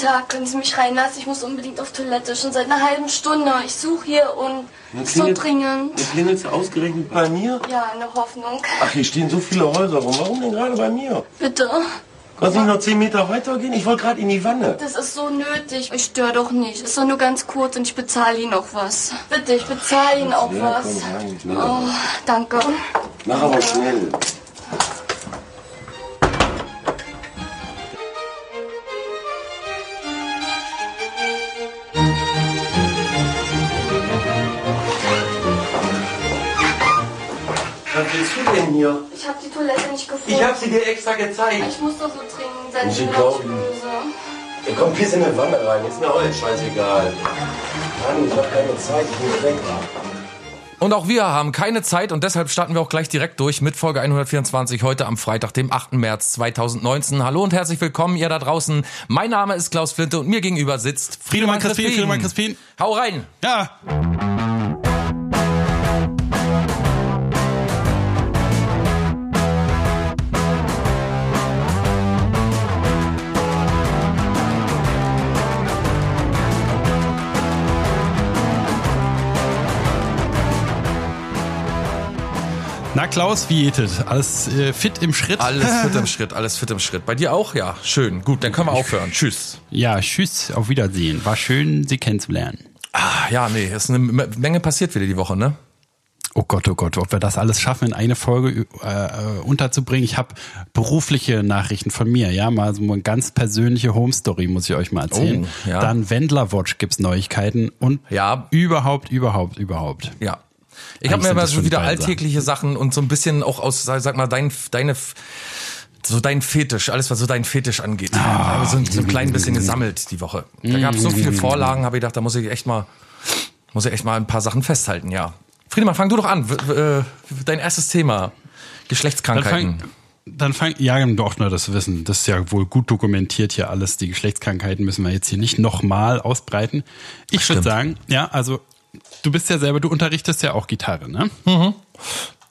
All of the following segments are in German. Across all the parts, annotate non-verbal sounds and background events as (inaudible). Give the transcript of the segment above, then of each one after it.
Tag, können Sie mich reinlassen? Ich muss unbedingt auf Toilette, schon seit einer halben Stunde. Ich suche hier und Ja, so klingelt- dringend. Ja, klingelst du ausgerechnet bei mir? Ja, eine Hoffnung. Ach, hier stehen so viele Häuser rum. Warum denn gerade bei mir? Bitte. Kannst du nicht noch zehn Meter weitergehen? Ich wollte gerade in die Wanne. Das ist so nötig. Ich störe doch nicht. Ist doch nur ganz kurz und ich bezahle Ihnen auch was. Bitte, ich bezahle Ihnen auch Ja, was. komm rein. Oh, danke. Mach aber schnell. Hier? Ich habe die Toilette nicht gefunden. Ich hab sie dir extra gezeigt. Ich muss doch so dringend sein. Muss Ich böse. Ja, komm, piss in eine Wanne rein. Ist mir auch jetzt scheißegal. Mann, ich hab keine Zeit. Ich muss weg. Und auch wir haben keine Zeit und deshalb starten wir auch gleich direkt durch mit Folge 124 heute am Freitag, dem 8. März 2019. Hallo und herzlich willkommen, ihr da draußen. Mein Name ist Klaus Flinte und mir gegenüber sitzt Friedemann Crispin, Friedemann Crispin. Hau rein! Ja. Na Klaus, wie geht es? Alles äh, fit im Schritt? Alles fit im (laughs) Schritt, alles fit im Schritt. Bei dir auch? Ja, schön. Gut, dann können wir aufhören. Tschüss. Ja, tschüss, auf Wiedersehen. War schön, Sie kennenzulernen. Ah, ja, nee, ist eine Menge passiert wieder die Woche, ne? Oh Gott, oh Gott, ob wir das alles schaffen, in eine Folge äh, unterzubringen. Ich habe berufliche Nachrichten von mir, ja, mal so eine ganz persönliche Home Story muss ich euch mal erzählen. Oh, ja. Dann Wendler Watch gibt's Neuigkeiten und Ja. überhaupt, überhaupt, überhaupt. Ja. Ich habe mir immer so schon wieder alltägliche Sachen und so ein bisschen auch aus, sag mal, dein, deine, so dein Fetisch, alles was so dein Fetisch angeht. Ah. so, so ein klein bisschen gesammelt die Woche. Da gab es so viele Vorlagen, habe ich gedacht, da muss ich echt mal, muss ich echt mal ein paar Sachen festhalten, ja. Friedemann, fang du doch an. Äh, dein erstes Thema. Geschlechtskrankheiten. dann fang, ja, doch, nur das Wissen. Das ist ja wohl gut dokumentiert hier alles. Die Geschlechtskrankheiten müssen wir jetzt hier nicht nochmal ausbreiten. Ich würde sagen, ja, also du bist ja selber, du unterrichtest ja auch Gitarre, ne?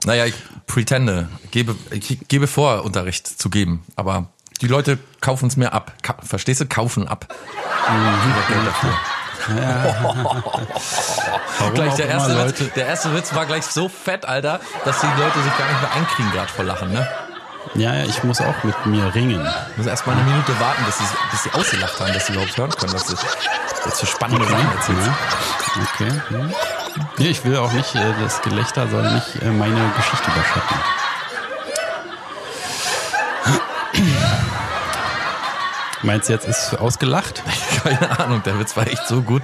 Naja, ich pretende, gebe, ich gebe vor, Unterricht zu geben, aber die Leute kaufen es mir ab. Ka verstehst du? Kaufen ab. Mhm. (laughs) Gleich der immer erste, Leute, Witz, der erste Witz war gleich so fett, Alter, dass die Leute sich gar nicht mehr einkriegen gerade vor Lachen, ne? Ja, ja, ich muss auch mit mir ringen. Ich muss erst mal eine Minute warten, bis sie, bis sie ausgelacht haben, dass sie überhaupt hören können, was du jetzt für spannende Sachen erzählst. Ja. Okay. Hm. Nee, ich will auch nicht, äh, das Gelächter soll nicht äh, meine Geschichte überschatten. (clears throat) Meinst du, jetzt ist ausgelacht? (laughs) Keine Ahnung, der Witz war echt so gut.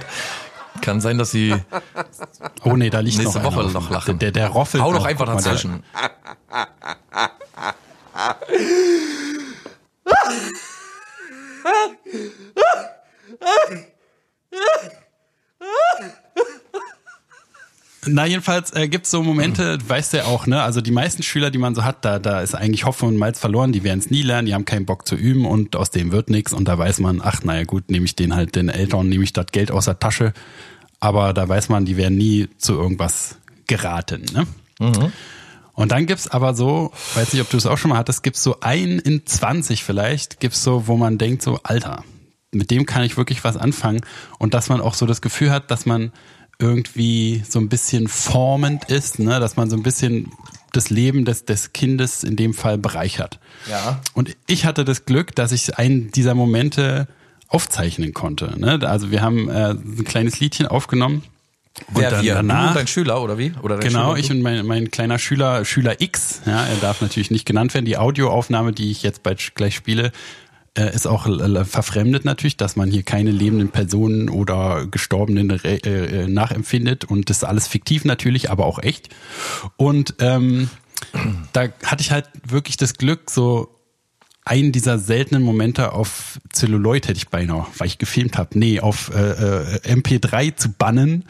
Kann sein, dass sie. Oh nee, da liegt Nächste noch Woche noch lachen. Der, der, der roffelt Hau doch einfach dazwischen. (laughs) Na, jedenfalls äh, gibt's so Momente, weißt du ja auch, ne? Also die meisten Schüler, die man so hat, da, da ist eigentlich Hoffnung und Malz verloren, die werden es nie lernen, die haben keinen Bock zu üben und aus dem wird nichts und da weiß man, ach naja gut, nehme ich den halt den Eltern, nehme ich das Geld aus der Tasche. Aber da weiß man, die werden nie zu irgendwas geraten, ne? Und dann gibt's aber so, weiß nicht, ob du es auch schon mal hattest, gibt's so ein in 20 vielleicht, gibt's so, wo man denkt so, Alter, mit dem kann ich wirklich was anfangen und dass man auch so das Gefühl hat, dass man irgendwie so ein bisschen formend ist, ne, dass man so ein bisschen das Leben des, des Kindes in dem Fall bereichert. Ja. Und ich hatte das Glück, dass ich einen dieser Momente aufzeichnen konnte. Ne? Also wir haben äh, ein kleines Liedchen aufgenommen. Wer dann wir? Danach- und dein Schüler, oder wie? Oder Genau, Schüler, ich und mein, mein kleiner Schüler, Schüler X, ja, er darf natürlich nicht genannt werden. Die Audioaufnahme, die ich jetzt bald gleich spiele, äh, ist auch äh, verfremdet natürlich, dass man hier keine lebenden Personen oder Gestorbenen äh, nachempfindet und das ist alles fiktiv natürlich, aber auch echt. Und ähm, da hatte ich halt wirklich das Glück, so einen dieser seltenen Momente auf Celluloid hätte ich beinahe, weil ich gefilmt habe, nee, auf äh, äh, MP3 zu bannen.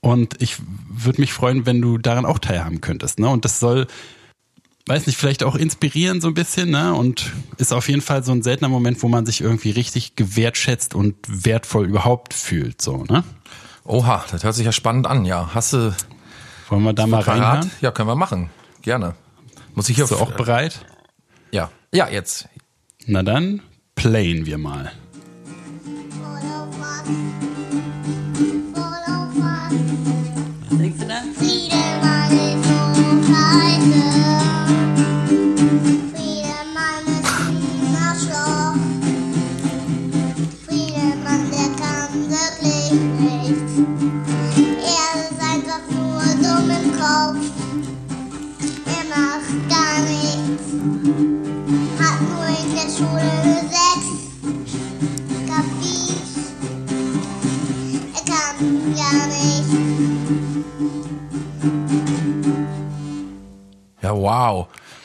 Und ich würde mich freuen, wenn du daran auch teilhaben könntest. Ne? Und das soll, weiß nicht, vielleicht auch inspirieren so ein bisschen. Ne? Und ist auf jeden Fall so ein seltener Moment, wo man sich irgendwie richtig gewertschätzt und wertvoll überhaupt fühlt. So, ne? Oha, das hört sich ja spannend an, ja. Hast du Wollen wir da mal reinhören? Ja, können wir machen. gerne. Muss ich hier Bist du auch bereit? Ja. Ja, jetzt. Na dann, playen wir mal. tuxedo.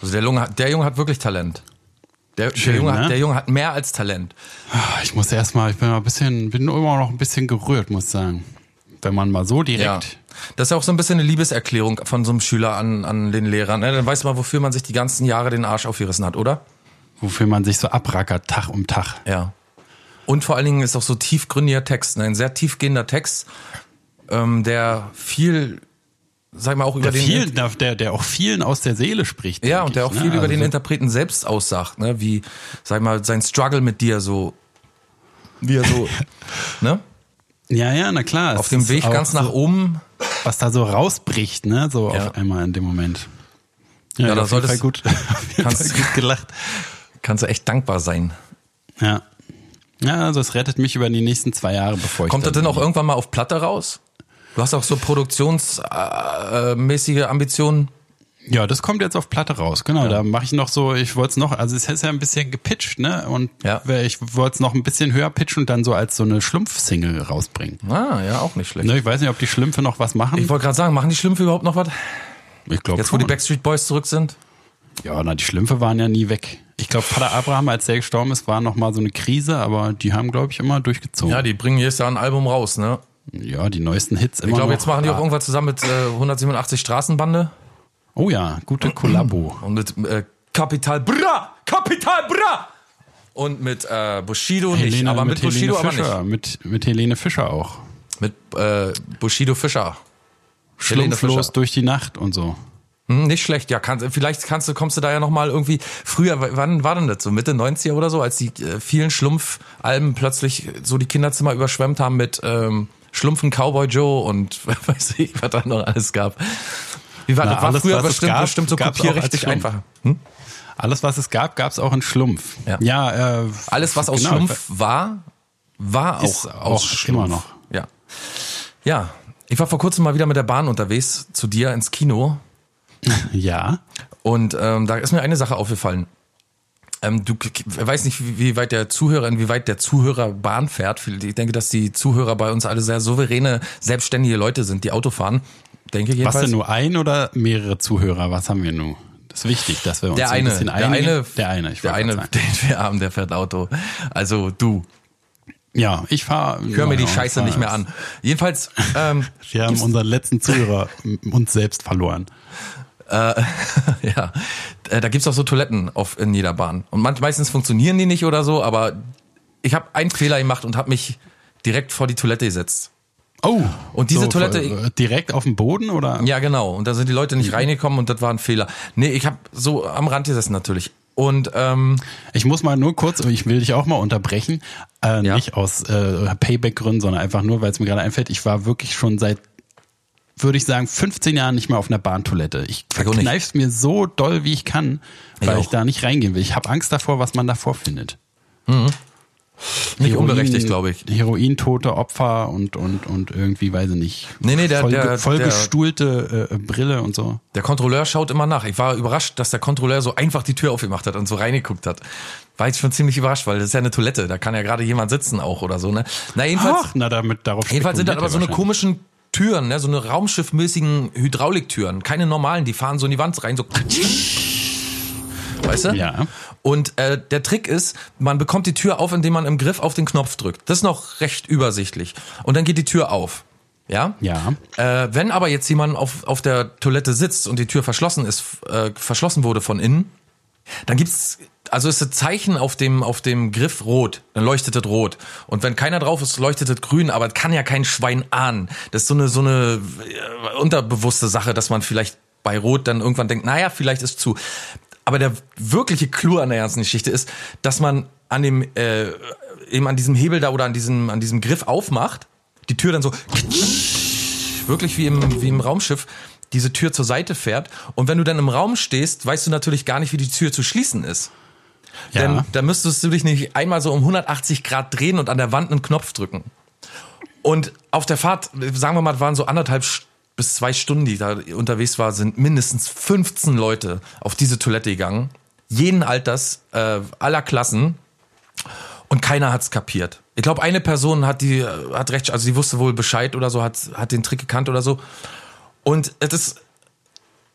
Also der Junge, hat- der Junge hat wirklich Talent. Der, Schön, der, Junge ne? hat, der Junge hat mehr als Talent. Ah, Ich muss erstmal, ich bin mal ein bisschen, bin immer noch ein bisschen gerührt, muss ich sagen. Wenn man mal so direkt. Ja. Das ist ja auch so ein bisschen eine Liebeserklärung von so einem Schüler an, an den Lehrern. Ne? Dann weiß man, wofür man sich die ganzen Jahre den Arsch aufgerissen hat, oder? wofür man sich so abrackert, Tag um Tag. Ja. Und vor allen Dingen ist auch so tiefgründiger Text, ne? ein sehr tiefgehender Text, ähm, der viel, sag mal, auch über Der, den vielen, der, der auch vielen aus der Seele spricht. Ja, und der ich, auch ne? viel über den Also, Interpreten selbst aussagt, ne? Wie, sag mal, sein Struggle mit dir so, wie er so, (laughs) ne? Ja, ja, na klar. Auf dem Weg ganz nach oben. Was da so rausbricht, ne? So Ja. auf einmal in dem Moment. Ja, Ja, da solltest- gut, auf jeden (laughs) kannst- gut gelacht. Kannst du echt dankbar sein. Ja. Ja, also es rettet mich über die nächsten zwei Jahre, bevor ich Kommt das dann- denn auch irgendwann mal auf Platte raus? Du hast auch so produktionsmäßige mäßige Ambitionen. Ja, das kommt jetzt auf Platte raus. Genau, da mache ich noch so, ich wollte es noch, also es ist ja ein bisschen gepitcht, ne? Und Ja. ich wollte es noch ein bisschen höher pitchen und dann so als so eine Schlumpf-Single rausbringen. Ah, ja, auch nicht schlecht. Ne, ich weiß nicht, ob die Schlümpfe noch was machen. Ich wollte gerade sagen, machen die Schlümpfe überhaupt noch was? Ich glaube Jetzt, wo die Backstreet Boys zurück sind? Ja, na, die Schlümpfe waren ja nie weg. Ich glaube, Vater Abraham, als der gestorben ist, war noch mal so eine Krise, aber die haben, glaube ich, immer durchgezogen. Ja, die bringen jedes Jahr ein Album raus, ne? Ja, die neuesten Hits immer Ich glaube, jetzt machen die auch irgendwas zusammen mit äh, 187 Straßenbande Oh ja, gute Kollabo. und mit äh, Capital Bra! Capital Bra! Und mit äh, Bushido nicht, aber mit, Bushido aber Fischer, nicht. Mit, mit Helene Fischer auch. Mit äh, Bushido Fischer. Helene Schlumpflos durch die Nacht und so. Hm, nicht schlecht, ja. Kann, vielleicht kannst du, kommst du da ja nochmal irgendwie. Früher, wann war denn das? So Mitte 90er oder so, als die äh, vielen Schlumpfalben plötzlich so die Kinderzimmer überschwemmt haben mit ähm, Schlumpfen Cowboy Joe und (laughs) weiß ich, was da noch alles gab. Wie war Na, das? War alles, früher bestimmt, gab, bestimmt so auch kopierrechtlich als Schlumpf. einfach. Hm? Alles, was es gab, gab es auch in Schlumpf. Ja. äh, Alles, was aus genau, Schlumpf war, war auch auch aus Schlumpf. immer noch. Ja. Ja. Ich war vor kurzem mal wieder mit der Bahn unterwegs zu dir ins Kino. (laughs) Ja. Und ähm, da ist mir eine Sache aufgefallen. Ähm, du k- k- weiß nicht, wie, wie weit der Zuhörer, inwieweit der Zuhörer Bahn fährt. Ich denke, dass die Zuhörer bei uns alle sehr souveräne, selbstständige Leute sind, die Auto fahren. Denke Was jedenfalls. denn nur ein oder mehrere Zuhörer? Was haben wir nun? Das ist wichtig, dass wir uns der so ein eine, bisschen der einigen. eine, der eine, ich der eine, den wir haben, der fährt Auto. Also du, Ja, ich fahre. hör mir die Scheiße nicht mehr an. Jedenfalls, ähm, (laughs) Wir haben unseren letzten Zuhörer uns selbst verloren. (laughs) ja, äh, da gibt's auch so Toiletten auf, in jeder Bahn. Und manch, meistens funktionieren die nicht oder so, aber ich habe einen Fehler gemacht und habe mich direkt vor die Toilette gesetzt. Oh. Und diese so, Toilette- direkt auf dem Boden oder? Ja, genau. Und da sind die Leute nicht reingekommen und das war ein Fehler. Nee, ich habe so am Rand gesessen natürlich. Und ähm, Ich muss mal nur kurz, ich will dich auch mal unterbrechen, äh, Ja. nicht aus äh, Payback-Gründen, sondern einfach nur, weil es mir gerade einfällt, ich war wirklich schon seit, würde ich sagen, 15 Jahren nicht mehr auf einer Bahntoilette. Ich Ich verkneif's mir so doll, wie ich kann, Ich weil ich, auch. da nicht reingehen will. Ich habe Angst davor, was man davor findet. nicht unberechtigt, glaube ich. Herointote Opfer und, und, und irgendwie, weiß ich nicht. Nee, nee, der- voll, der- vollgestuhlte äh, Brille und so. Der Kontrolleur schaut immer nach. Ich war überrascht, dass der Kontrolleur so einfach die Tür aufgemacht hat und so reingeguckt hat. War ich schon ziemlich überrascht, weil das ist ja eine Toilette. Da kann ja gerade jemand sitzen auch oder so. Ne? Na jedenfalls, Ach, na damit darauf jedenfalls sind das aber so eine komischen Türen, ne? so eine raumschiffmäßigen Hydrauliktüren. Keine normalen, die fahren so in die Wand rein, so. Weißt du? Ja. Und äh, der Trick ist, man bekommt die Tür auf, indem man im Griff auf den Knopf drückt. Das ist noch recht übersichtlich. Und dann geht die Tür auf. Ja? Ja. Äh, wenn aber jetzt jemand auf, auf der Toilette sitzt und die Tür verschlossen ist, äh, verschlossen wurde von innen, dann gibt's, also ist das Zeichen auf dem, auf dem Griff rot, dann leuchtet es rot. Und wenn keiner drauf ist, leuchtet es grün, aber es kann ja kein Schwein ahnen. Das ist so eine, so eine äh, unterbewusste Sache, dass man vielleicht bei Rot dann irgendwann denkt, naja, vielleicht ist zu. Aber der wirkliche Clou an der ganzen Geschichte ist, dass man an dem, äh, eben an diesem Hebel da oder an diesem, an diesem Griff aufmacht, die Tür dann so (laughs) wirklich wie im, wie im Raumschiff diese Tür zur Seite fährt. Und wenn du dann im Raum stehst, weißt du natürlich gar nicht, wie die Tür zu schließen ist. Ja. Denn da müsstest du dich nicht einmal so um 180 Grad drehen und an der Wand einen Knopf drücken. Und auf der Fahrt, sagen wir mal, waren so anderthalb bis zwei Stunden, die da unterwegs war, sind mindestens 15 Leute auf diese Toilette gegangen. Jeden Alters, äh, aller Klassen. Und keiner hat's kapiert. Ich glaube, eine Person hat die, äh, hat recht, also die wusste wohl Bescheid oder so, hat, hat den Trick gekannt oder so. Und es ist,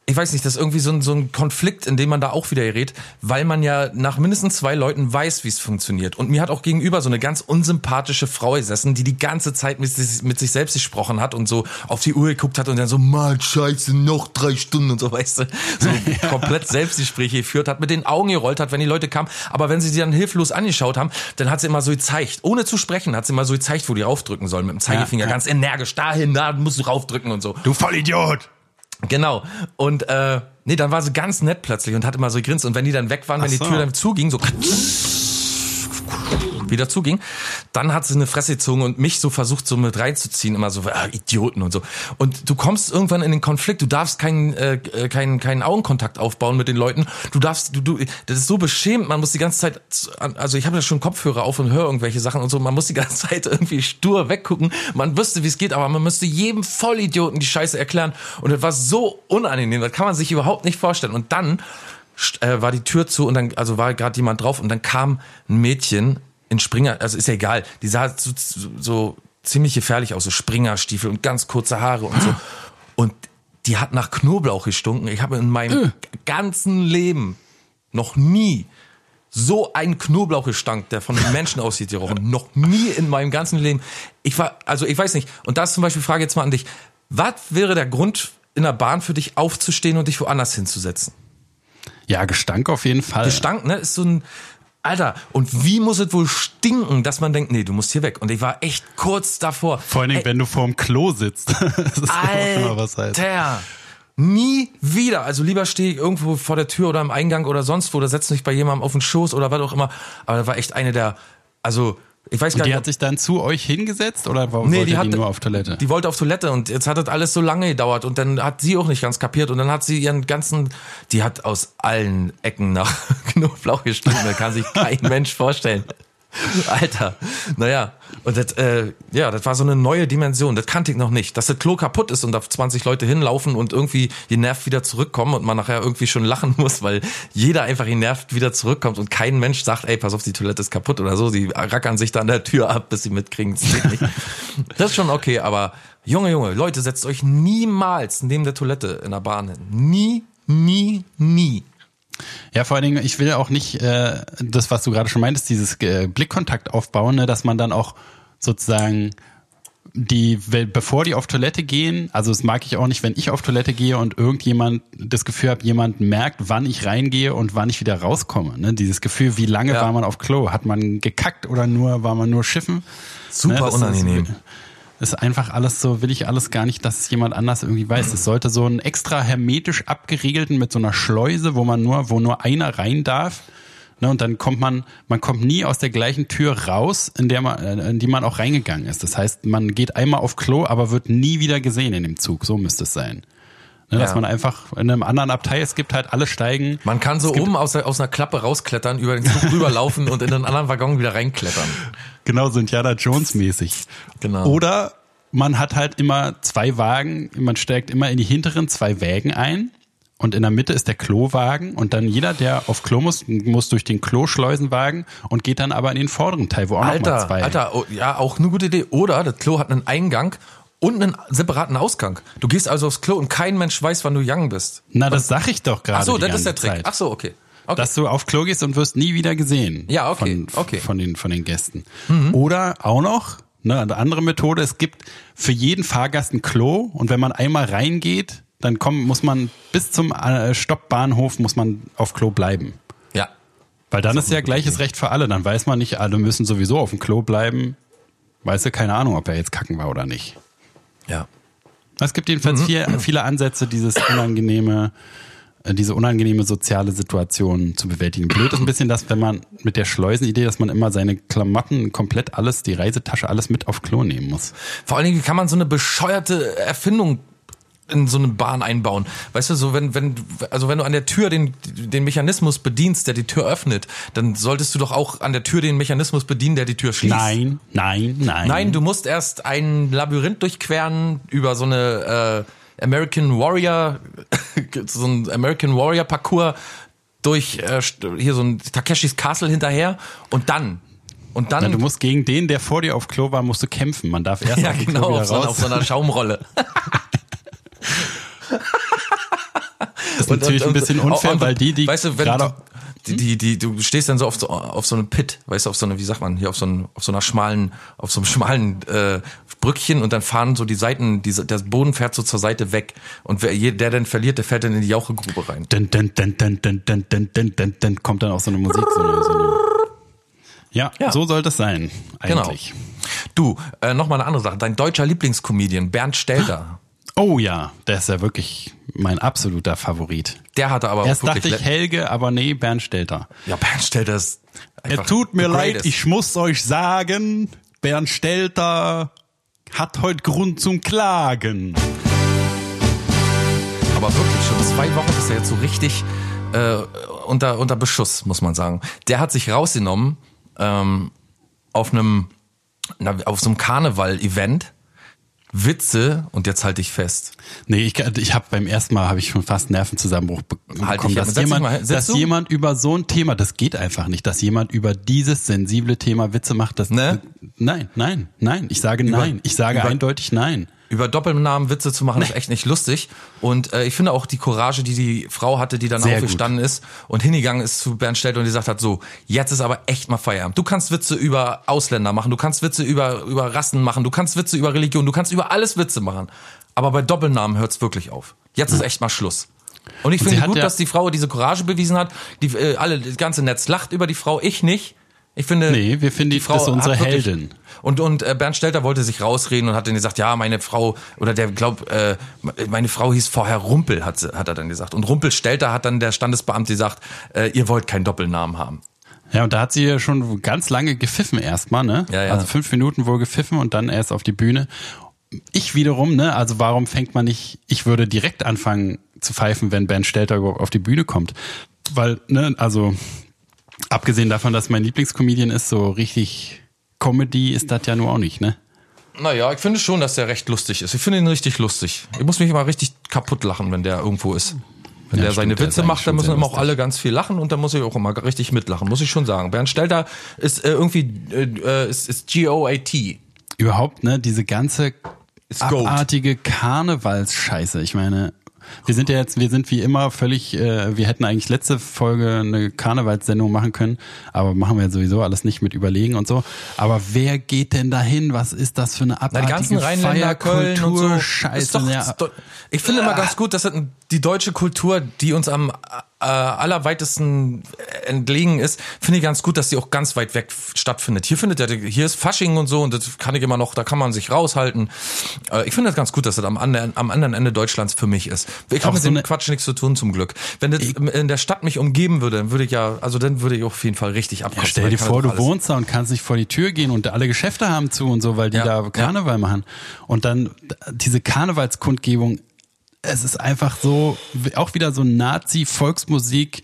ich weiß nicht, das ist irgendwie so ein, so ein Konflikt, in dem man da auch wieder gerät, weil man ja nach mindestens zwei Leuten weiß, wie es funktioniert. Und mir hat auch gegenüber so eine ganz unsympathische Frau gesessen, die die ganze Zeit mit, sich- mit sich selbst gesprochen hat und so auf die Uhr geguckt hat und dann so, mal scheiße, noch drei Stunden und so, weißt du, so (laughs) komplett Selbstgespräche geführt hat, mit den Augen gerollt hat, wenn die Leute kamen. Aber wenn sie sie dann hilflos angeschaut haben, dann hat sie immer so gezeigt, ohne zu sprechen, hat sie immer so gezeigt, wo die raufdrücken sollen, mit dem Zeigefinger, Ja, ja. ganz energisch, dahin, da musst du raufdrücken und so. Du Vollidiot! Genau. Und äh, nee, dann war sie ganz nett plötzlich und hat immer so gegrinst. Und wenn die dann weg waren, wenn die Ach so. Tür dann zuging, so (laughs) wieder zuging, dann hat sie eine Fresse gezogen und mich so versucht, so mit reinzuziehen, immer so, ah, Idioten und so. Und du kommst irgendwann in den Konflikt, du darfst keinen, äh, äh, keinen, keinen Augenkontakt aufbauen mit den Leuten. Du darfst, du, du, das ist so beschämt, man muss die ganze Zeit, also ich habe ja schon Kopfhörer auf und höre irgendwelche Sachen und so, man muss die ganze Zeit irgendwie stur weggucken. Man wüsste, wie es geht, aber man müsste jedem Vollidioten die Scheiße erklären. Und das war so unangenehm, das kann man sich überhaupt nicht vorstellen. Und dann äh, war die Tür zu und dann, also war gerade jemand drauf und dann kam ein Mädchen in Springer, also ist ja egal, die sah so, so, ziemlich gefährlich aus, so Springerstiefel und ganz kurze Haare und so. Und die hat nach Knoblauch gestunken. Ich habe in meinem ganzen Leben noch nie so einen Knoblauchgestank, der von einem Menschen aussieht, gerochen. Noch nie in meinem ganzen Leben. Ich war, also ich weiß nicht. Und da ist zum Beispiel Frage jetzt mal an dich. Was wäre der Grund in der Bahn für dich aufzustehen und dich woanders hinzusetzen? Ja, Gestank auf jeden Fall. Gestank, ne, ist so ein, Alter, und wie muss es wohl stinken, dass man denkt, nee, du musst hier weg. Und ich war echt kurz davor. Vor allen Dingen, wenn du vorm Klo sitzt. (laughs) das ist immer was heißt. Alter. Nie wieder. Also lieber stehe ich irgendwo vor der Tür oder im Eingang oder sonst wo oder setze mich bei jemandem auf den Schoß oder was auch immer. Aber das war echt eine der, also ich weiß gar Und die nicht. hat sich dann zu euch hingesetzt oder war, Nee, wollte die die, hat- nur auf Toilette? Die wollte auf Toilette und jetzt hat das alles so lange gedauert und dann hat sie auch nicht ganz kapiert und dann hat sie ihren ganzen, die hat aus allen Ecken nach (laughs) Knoblauch gestunken, das kann sich kein (laughs) Mensch vorstellen. (laughs) Alter, naja, und das, äh, ja, das war so eine neue Dimension, das kannte ich noch nicht. Dass das Klo kaputt ist und auf 20 Leute hinlaufen und irgendwie genervt wieder zurückkommen und man nachher irgendwie schon lachen (laughs) muss, weil jeder einfach genervt wieder zurückkommt und kein Mensch sagt, ey, pass auf, die Toilette ist kaputt oder so. Die rackern sich da an der Tür ab, bis sie mitkriegen. (laughs) Das ist schon okay, aber Junge, Junge, Leute, setzt euch niemals neben der Toilette in der Bahn hin. Nie, nie, nie. Ja, vor allen Dingen, ich will auch nicht äh, das, was du gerade schon meintest, dieses äh, Blickkontakt aufbauen, ne, dass man dann auch sozusagen die, bevor die auf Toilette gehen, also das mag ich auch nicht, wenn ich auf Toilette gehe und irgendjemand das Gefühl habe, jemand merkt, wann ich reingehe und wann ich wieder rauskomme. Ne? Dieses Gefühl, wie lange Ja. war man auf Klo? Hat man gekackt oder nur war man nur schiffen? Super Ne, unangenehm. Ist, ist einfach alles so, will ich alles gar nicht, dass es jemand anders irgendwie weiß. Es sollte so einen extra hermetisch abgeriegelten mit so einer Schleuse, wo man nur, wo nur einer rein darf. Ne, und dann kommt man, man kommt nie aus der gleichen Tür raus, in der man, äh, in die man auch reingegangen ist. Das heißt, man geht einmal auf Klo, aber wird nie wieder gesehen in dem Zug. So müsste es sein. Ne, Dass Ja. man einfach in einem anderen Abteil, es gibt halt alle steigen. Man kann so oben aus, aus einer Klappe rausklettern, über den Zug (laughs) rüberlaufen und in einen anderen Waggon wieder reinklettern. Genau, so Indiana Jones mäßig. Genau. Oder man hat halt immer zwei Wagen, man steigt immer in die hinteren zwei Wägen ein und in der Mitte ist der Klowagen und dann jeder, der auf Klo muss, muss durch den Kloschleusenwagen und geht dann aber in den vorderen Teil, wo auch noch mal Alter, zwei. Alter, oh, ja, auch eine gute Idee. Oder das Klo hat einen Eingang und einen separaten Ausgang. Du gehst also aufs Klo und kein Mensch weiß, wann du young bist. Na, das sag ich doch gerade. Ach so, das ist der Trick. Zeit. Ach so, okay. okay. Dass du auf Klo gehst und wirst nie wieder gesehen. Ja, okay, Von, okay. Mhm. von, den, von den Gästen. Oder auch noch, ne, eine andere Methode, es gibt für jeden Fahrgast ein Klo und wenn man einmal reingeht, dann kommt, muss man bis zum äh, Stoppbahnhof muss man auf Klo bleiben. ja. Weil dann ist ja gleiches Recht für alle. Dann weiß man nicht, alle müssen sowieso auf dem Klo bleiben. Weißt du, keine Ahnung, ob er jetzt kacken war oder nicht. Ja. Es gibt jedenfalls viel, viele Ansätze, dieses unangenehme, äh, diese unangenehme soziale Situation zu bewältigen. Blöd ist ein bisschen, dass wenn man mit der Schleusenidee, dass man immer seine Klamotten komplett alles, die Reisetasche, alles mit auf Klo nehmen muss. Vor allen Dingen kann man so eine bescheuerte Erfindung in so eine Bahn einbauen. Weißt du, so wenn, wenn, also wenn du an der Tür den, den Mechanismus bedienst, der die Tür öffnet, dann solltest du doch auch an der Tür den Mechanismus bedienen, der die Tür schließt. Nein, nein, nein. Nein, du musst erst ein Labyrinth durchqueren über so eine äh, American Warrior, (laughs) so ein American Warrior Parcours durch äh, hier so ein Takeshis Castle hinterher und dann und dann Ja, du musst gegen den, der vor dir auf Klo war, musst du kämpfen. Man darf erst (laughs) ja auf genau Klo wieder auf so, raus. auf so einer Schaumrolle. (laughs) das (laughs) ist natürlich ein bisschen unfair, und- weil die, die weißt du, wenn gerade du, die, die, die, du stehst dann so auf so, auf so einem Pit, weißt du, auf so eine, wie sagt man, hier auf so, einem, auf so einer schmalen, auf so einem (laughs) schmalen äh, Brückchen und dann fahren so die Seiten, diese, der Boden fährt so zur Seite weg und wer, der dann verliert, der fährt dann in die Jauchegrube rein. Dun, dun, dun, dun, dun, dun, dun, dun, dun, dun, kommt dann auch so eine Musik. So eine, so eine ja, Ja. so sollte es sein, Genau. eigentlich. Du, äh, noch mal eine andere Sache. Dein deutscher Lieblingscomedian Bernd Stelter, Oh ja, der ist ja wirklich mein absoluter Favorit. der hatte aber Erst auch dachte ich Helge, aber nee, Bernd Stelter. ja, Bernd Stelter ist einfach Es tut mir leid, ich muss euch sagen, Bernd Stelter hat heute Grund zum Klagen. Aber wirklich, schon zwei Wochen ist er jetzt so richtig äh, unter, unter Beschuss, muss man sagen. Der hat sich rausgenommen ähm, auf einem na, auf so einem Karneval-Event Witze und jetzt halte ich fest. Nee, ich, ich habe beim ersten Mal habe ich schon fast Nervenzusammenbruch Halt bekommen, ab. dass jemand, mal dass du? jemand über so ein Thema, das geht einfach nicht, dass jemand über dieses sensible Thema Witze macht. Das, Ne? Nein, nein, nein. Ich sage nein. Ich sage über- eindeutig nein. Über Doppelnamen Witze zu machen, ist echt nicht lustig. Und äh, ich finde auch die Courage, die die Frau hatte, die dann Sehr aufgestanden ist und hingegangen ist zu Bernd Stelter und gesagt hat, so, jetzt ist aber echt mal Feierabend. Du kannst Witze über Ausländer machen, du kannst Witze über, über Rassen machen, du kannst Witze über Religion, du kannst über alles Witze machen. Aber bei Doppelnamen hört's wirklich auf. Jetzt ist echt mal Schluss. Und ich finde gut, ja- dass die Frau diese Courage bewiesen hat. Die, äh, alle, das ganze Netz lacht über die Frau, ich nicht. Ich finde, Nee, wir finden die- das ist unsere hat wirklich- Heldin. Und, und äh, Bernd Stelter wollte sich rausreden und hat dann gesagt, ja, meine Frau, oder der glaubt, äh, meine Frau hieß vorher Rumpel, hat, hat er dann gesagt. Und Rumpel Stelter hat dann der Standesbeamte gesagt, äh, ihr wollt keinen Doppelnamen haben. Ja, und da hat sie ja schon ganz lange gepfiffen erstmal, ne? Ja, ja. Also fünf Minuten wohl gepfiffen und dann erst auf die Bühne. Ich wiederum, ne? Also warum fängt man nicht, ich würde direkt anfangen zu pfeifen, wenn Bernd Stelter überhaupt auf die Bühne kommt. Weil, ne, also abgesehen davon, dass mein Lieblingscomedian ist, so richtig Comedy ist das ja nur auch nicht, ne? Naja, ich finde schon, dass der recht lustig ist. Ich finde ihn richtig lustig. Ich muss mich immer richtig kaputt lachen, wenn der irgendwo ist. Wenn Ja, der stimmt, seine Witze macht, dann müssen immer auch alle ganz viel lachen und dann muss ich auch immer richtig mitlachen, muss ich schon sagen. Bernd Stelter ist äh, irgendwie äh, äh, ist, ist G-O-A-T. Überhaupt, ne, diese ganze abartige Karnevalsscheiße. Ich meine, wir sind ja jetzt, wir sind wie immer völlig, äh, wir hätten eigentlich letzte Folge eine Karnevalssendung machen können, aber machen wir sowieso alles nicht mit Überlegen und so. Aber wer geht denn dahin? Was ist das für eine Na, abartige die ganzen Rheinländer, Köln und so. Scheiße, doch, ja. ich finde immer ganz gut, dass das die deutsche Kultur, die uns am äh, allerweitesten entlegen ist, finde ich ganz gut, dass die auch ganz weit weg stattfindet. Hier findet ja, hier ist Fasching und so und das kann ich immer noch, da kann man sich raushalten. Äh, ich finde das ganz gut, dass das am anderen, am anderen Ende Deutschlands für mich ist. Ich habe mit so dem Quatsch nichts zu tun, zum Glück. Wenn das in der Stadt mich umgeben würde, dann würde ich ja, also dann würde ich auf jeden Fall richtig Ja, abkotzen. stell weil dir vor, du wohnst da und kannst nicht vor die Tür gehen und alle Geschäfte haben zu und so, weil die Ja, da ja. Karneval machen. Und dann diese Karnevalskundgebung, es ist einfach so, auch wieder so Nazi-Volksmusik,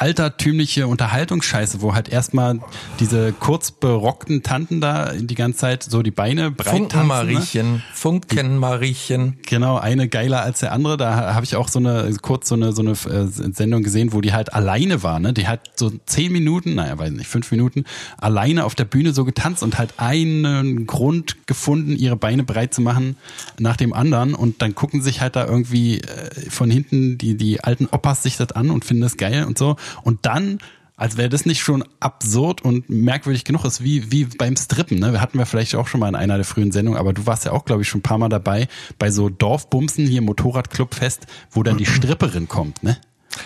altertümliche Unterhaltungsscheiße, wo halt erstmal diese kurz berockten Tanten da die ganze Zeit so die Beine breit tanzen. Ne? Funkenmariechen, Funkenmariechen. Genau, eine geiler als der andere. Da habe ich auch so eine kurz so eine so eine äh, Sendung gesehen, wo die halt alleine war. Ne? Die hat so zehn Minuten, naja, weiß nicht, fünf Minuten alleine auf der Bühne so getanzt und halt einen Grund gefunden, ihre Beine breit zu machen nach dem anderen. Und dann gucken sich halt da irgendwie äh, von hinten die die alten Opas sich das an und finden das geil und so. Und dann als wäre das nicht schon absurd und merkwürdig genug ist, wie, wie beim Strippen. Ne? Wir hatten wir vielleicht auch schon mal in einer der frühen Sendungen, aber du warst ja auch, glaube ich, schon ein paar Mal dabei, bei so Dorfbumsen hier Motorradclubfest, wo dann die Stripperin kommt, ne?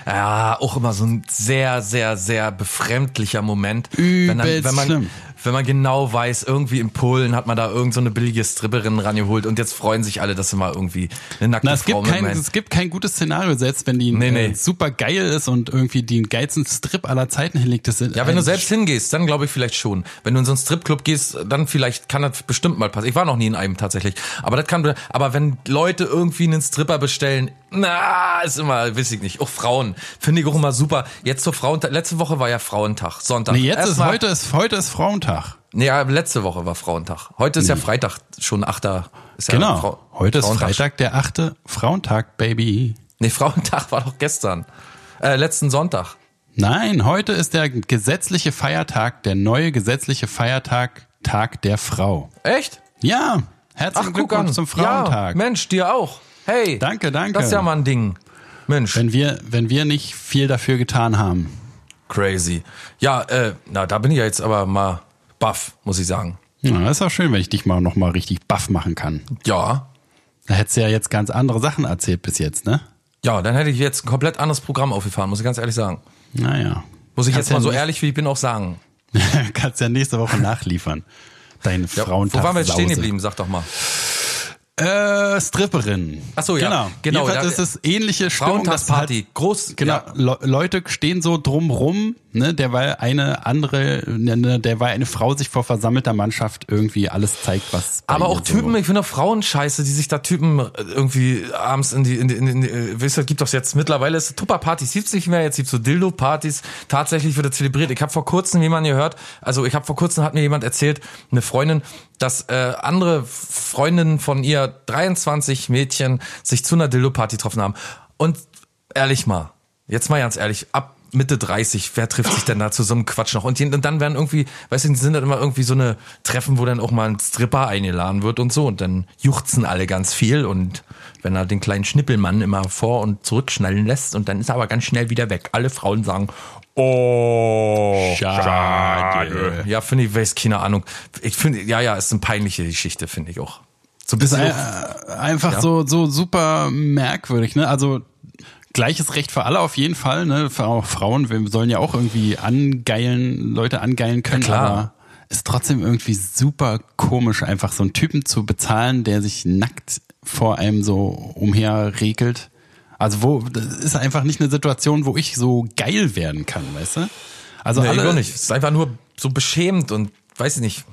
Ja, auch immer so ein sehr, sehr, sehr befremdlicher Moment. wenn, dann, Übelst wenn man, schlimm. Wenn man genau weiß, irgendwie in Polen hat man da irgend so eine billige Stripperin rangeholt und jetzt freuen sich alle, dass sie mal irgendwie eine nackte Na, es Frau gibt, kein, es gibt kein gutes Szenario, selbst wenn die Nee, nee. Äh, super geil ist und irgendwie den geilsten Strip aller Zeiten hinlegt. Das Ja, wenn du selbst hingehst, dann glaube ich vielleicht schon. Wenn du in so einen Stripclub gehst, dann vielleicht kann das bestimmt mal passieren. Ich war noch nie in einem tatsächlich. Aber das kann, aber wenn Leute irgendwie einen Stripper bestellen, na, ist immer, weiß ich nicht. Auch Frauen. Finde ich auch immer super. Jetzt zur Frauentag. Letzte Woche war ja Frauentag. Sonntag. Nee, jetzt ist Erstmal- heute ist heute ist Frauentag. Nee, ja, letzte Woche war Frauentag. Heute ist ja Freitag, schon achter. Ist ja Genau. Heute ist Frauentag. Freitag, der achte Frauentag, Baby. Nee, Frauentag war doch gestern. Äh, letzten Sonntag. Nein, heute ist der gesetzliche Feiertag, der neue gesetzliche Feiertag, Tag der Frau. Echt? Ja, herzlichen Ach, Glückwunsch zum Frauentag. Ja, Mensch, dir auch. Hey. Danke, danke. Das ist ja mal ein Ding. Mensch. wenn wir, wenn wir nicht viel dafür getan haben. Crazy. Ja, äh, na, da bin ich ja jetzt aber mal baff, muss ich sagen. Ja, das ist auch schön, wenn ich dich mal noch mal richtig baff machen kann. Ja. Da hättest du ja jetzt ganz andere Sachen erzählt bis jetzt, ne? Ja, dann hätte ich jetzt ein komplett anderes Programm aufgefahren, muss ich ganz ehrlich sagen. Naja. Muss ich Kannst jetzt mal ja so nicht- ehrlich wie ich bin auch sagen. (laughs) Kannst ja nächste Woche nachliefern. Deine Ja, Frauentag. wo waren wir jetzt stehen geblieben? Sag doch mal. Äh, Stripperin. Ach so, ja. Genau. Genau, Jedenfalls ist es ähnliche Stimmung. dass Frauentagsparty. halt- Groß. Genau, Ja. Le Leute stehen so drumrum, ne, derweil eine andere, ne, derweil eine Frau sich vor versammelter Mannschaft irgendwie alles zeigt, was. Aber auch so- Typen, ich finde auch Frauen scheiße, die sich da Typen äh, irgendwie abends in die, in die, in die, in die äh, wisst ihr, gibt doch jetzt mittlerweile ist Tupper-Partys, gibt's nicht mehr, jetzt gibt's so Dildo-Partys, tatsächlich wird das zelebriert. Ich habe vor kurzem jemanden gehört, also ich habe vor kurzem hat mir jemand erzählt, eine Freundin, dass äh, andere Freundinnen von ihr, 23 Mädchen, sich zu einer Dildo-Party getroffen haben. Und ehrlich mal, jetzt mal ganz ehrlich, ab Mitte 30, wer trifft sich denn da zu so einem Quatsch noch? Und, und dann werden irgendwie, weißt du, sind dann immer irgendwie so eine Treffen, wo dann auch mal ein Stripper eingeladen wird und so. Und dann juchzen alle ganz viel und wenn er den kleinen Schnippelmann immer vor und zurückschnallen lässt und dann ist er aber ganz schnell wieder weg. Alle Frauen sagen, oh, Schade. Ja, finde ich, weiß keine Ahnung. Ich finde, ja, ja, ist eine peinliche Geschichte, finde ich auch. So ein ist bisschen ein, äh, einfach so so super merkwürdig, ne? Also gleiches Recht für alle auf jeden Fall, ne? Für auch Frauen, wir sollen ja auch irgendwie angeilen, Leute angeilen können, Ja, klar. aber ist trotzdem irgendwie super komisch, einfach so einen Typen zu bezahlen, der sich nackt vor einem so umherregelt. Also wo das ist einfach nicht eine Situation, wo ich so geil werden kann, weißt du? Also Nee, alle nicht. Es ist einfach nur so beschämend und weiß ich nicht.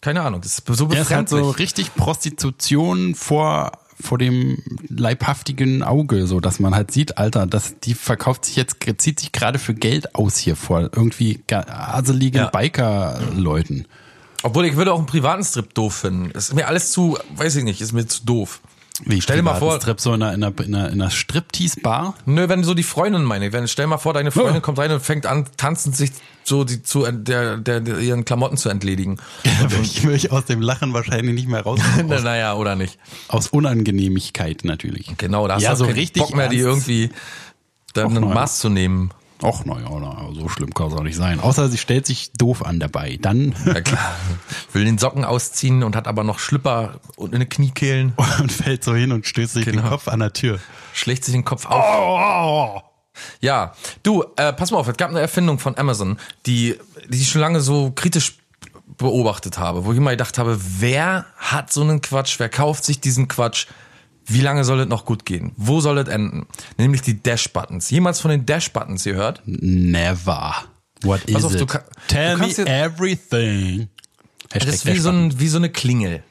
Keine Ahnung. Das ist so Ja, ist halt befremdlich. so richtig Prostitution vor vor dem leibhaftigen Auge, so dass man halt sieht, Alter, das die verkauft sich jetzt zieht sich gerade für Geld aus hier vor irgendwie aseligen Ja. Biker-Leuten. Obwohl ich würde auch einen privaten Strip doof finden. Ist mir alles zu, weiß ich nicht, ist mir zu doof. Wie Stell dir mal vor- Strip so in einer, in einer, in einer, in einer Striptease-Bar. Nö, wenn so die Freundin meine, wenn stell mal vor, deine Freundin Ja. kommt rein und fängt an, tanzend sich so die zu der, der, der ihren Klamotten zu entledigen. (laughs) Würde ich, würde ich aus dem Lachen wahrscheinlich nicht mehr raus. (laughs) Na, aus, naja, oder nicht. aus Unangenehmigkeit natürlich. Genau, da hast Ja, du so richtig Bock mehr, die irgendwie dann Och, ein nein. Maß zu nehmen. Och, naja, na, so schlimm kann es auch nicht sein. Außer sie stellt sich doof an dabei. Dann Ja klar. Will den Socken ausziehen und hat aber noch Schlüpper und eine Kniekehlen, (laughs) und fällt so hin und stößt sich Genau. den Kopf an der Tür. schlägt sich den Kopf auf. Oh, Ja, du, äh, pass mal auf, es gab eine Erfindung von Amazon, die, die ich schon lange so kritisch beobachtet habe, wo ich immer gedacht habe, wer hat so einen Quatsch, wer kauft sich diesen Quatsch, wie lange soll es noch gut gehen? Wo soll es enden? Nämlich die Dash-Buttons. Jemals von den Dash-Buttons gehört? Never. What is Pass auf, it? du Tell du me jetzt- everything. Das ist wie so, ein, wie so eine Klingel.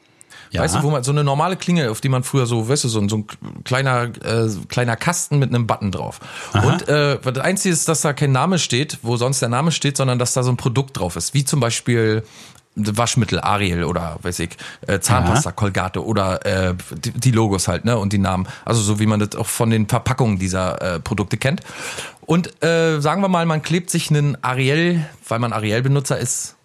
Ja. Weißt du, wo man so eine normale Klingel, auf die man früher so, weißt du, so ein, so ein kleiner, äh, kleiner Kasten mit einem Button drauf. Und äh, das Einzige ist, dass da kein Name steht, wo sonst der Name steht, sondern dass da so ein Produkt drauf ist. Wie zum Beispiel Waschmittel, Ariel oder weiß ich, äh, Zahnpasta, Colgate oder äh, die, die Logos halt, ne? Und die Namen. Also so wie man das auch von den Verpackungen dieser äh, Produkte kennt. Und äh, sagen wir mal, man klebt sich einen Ariel, weil man Ariel-Benutzer ist,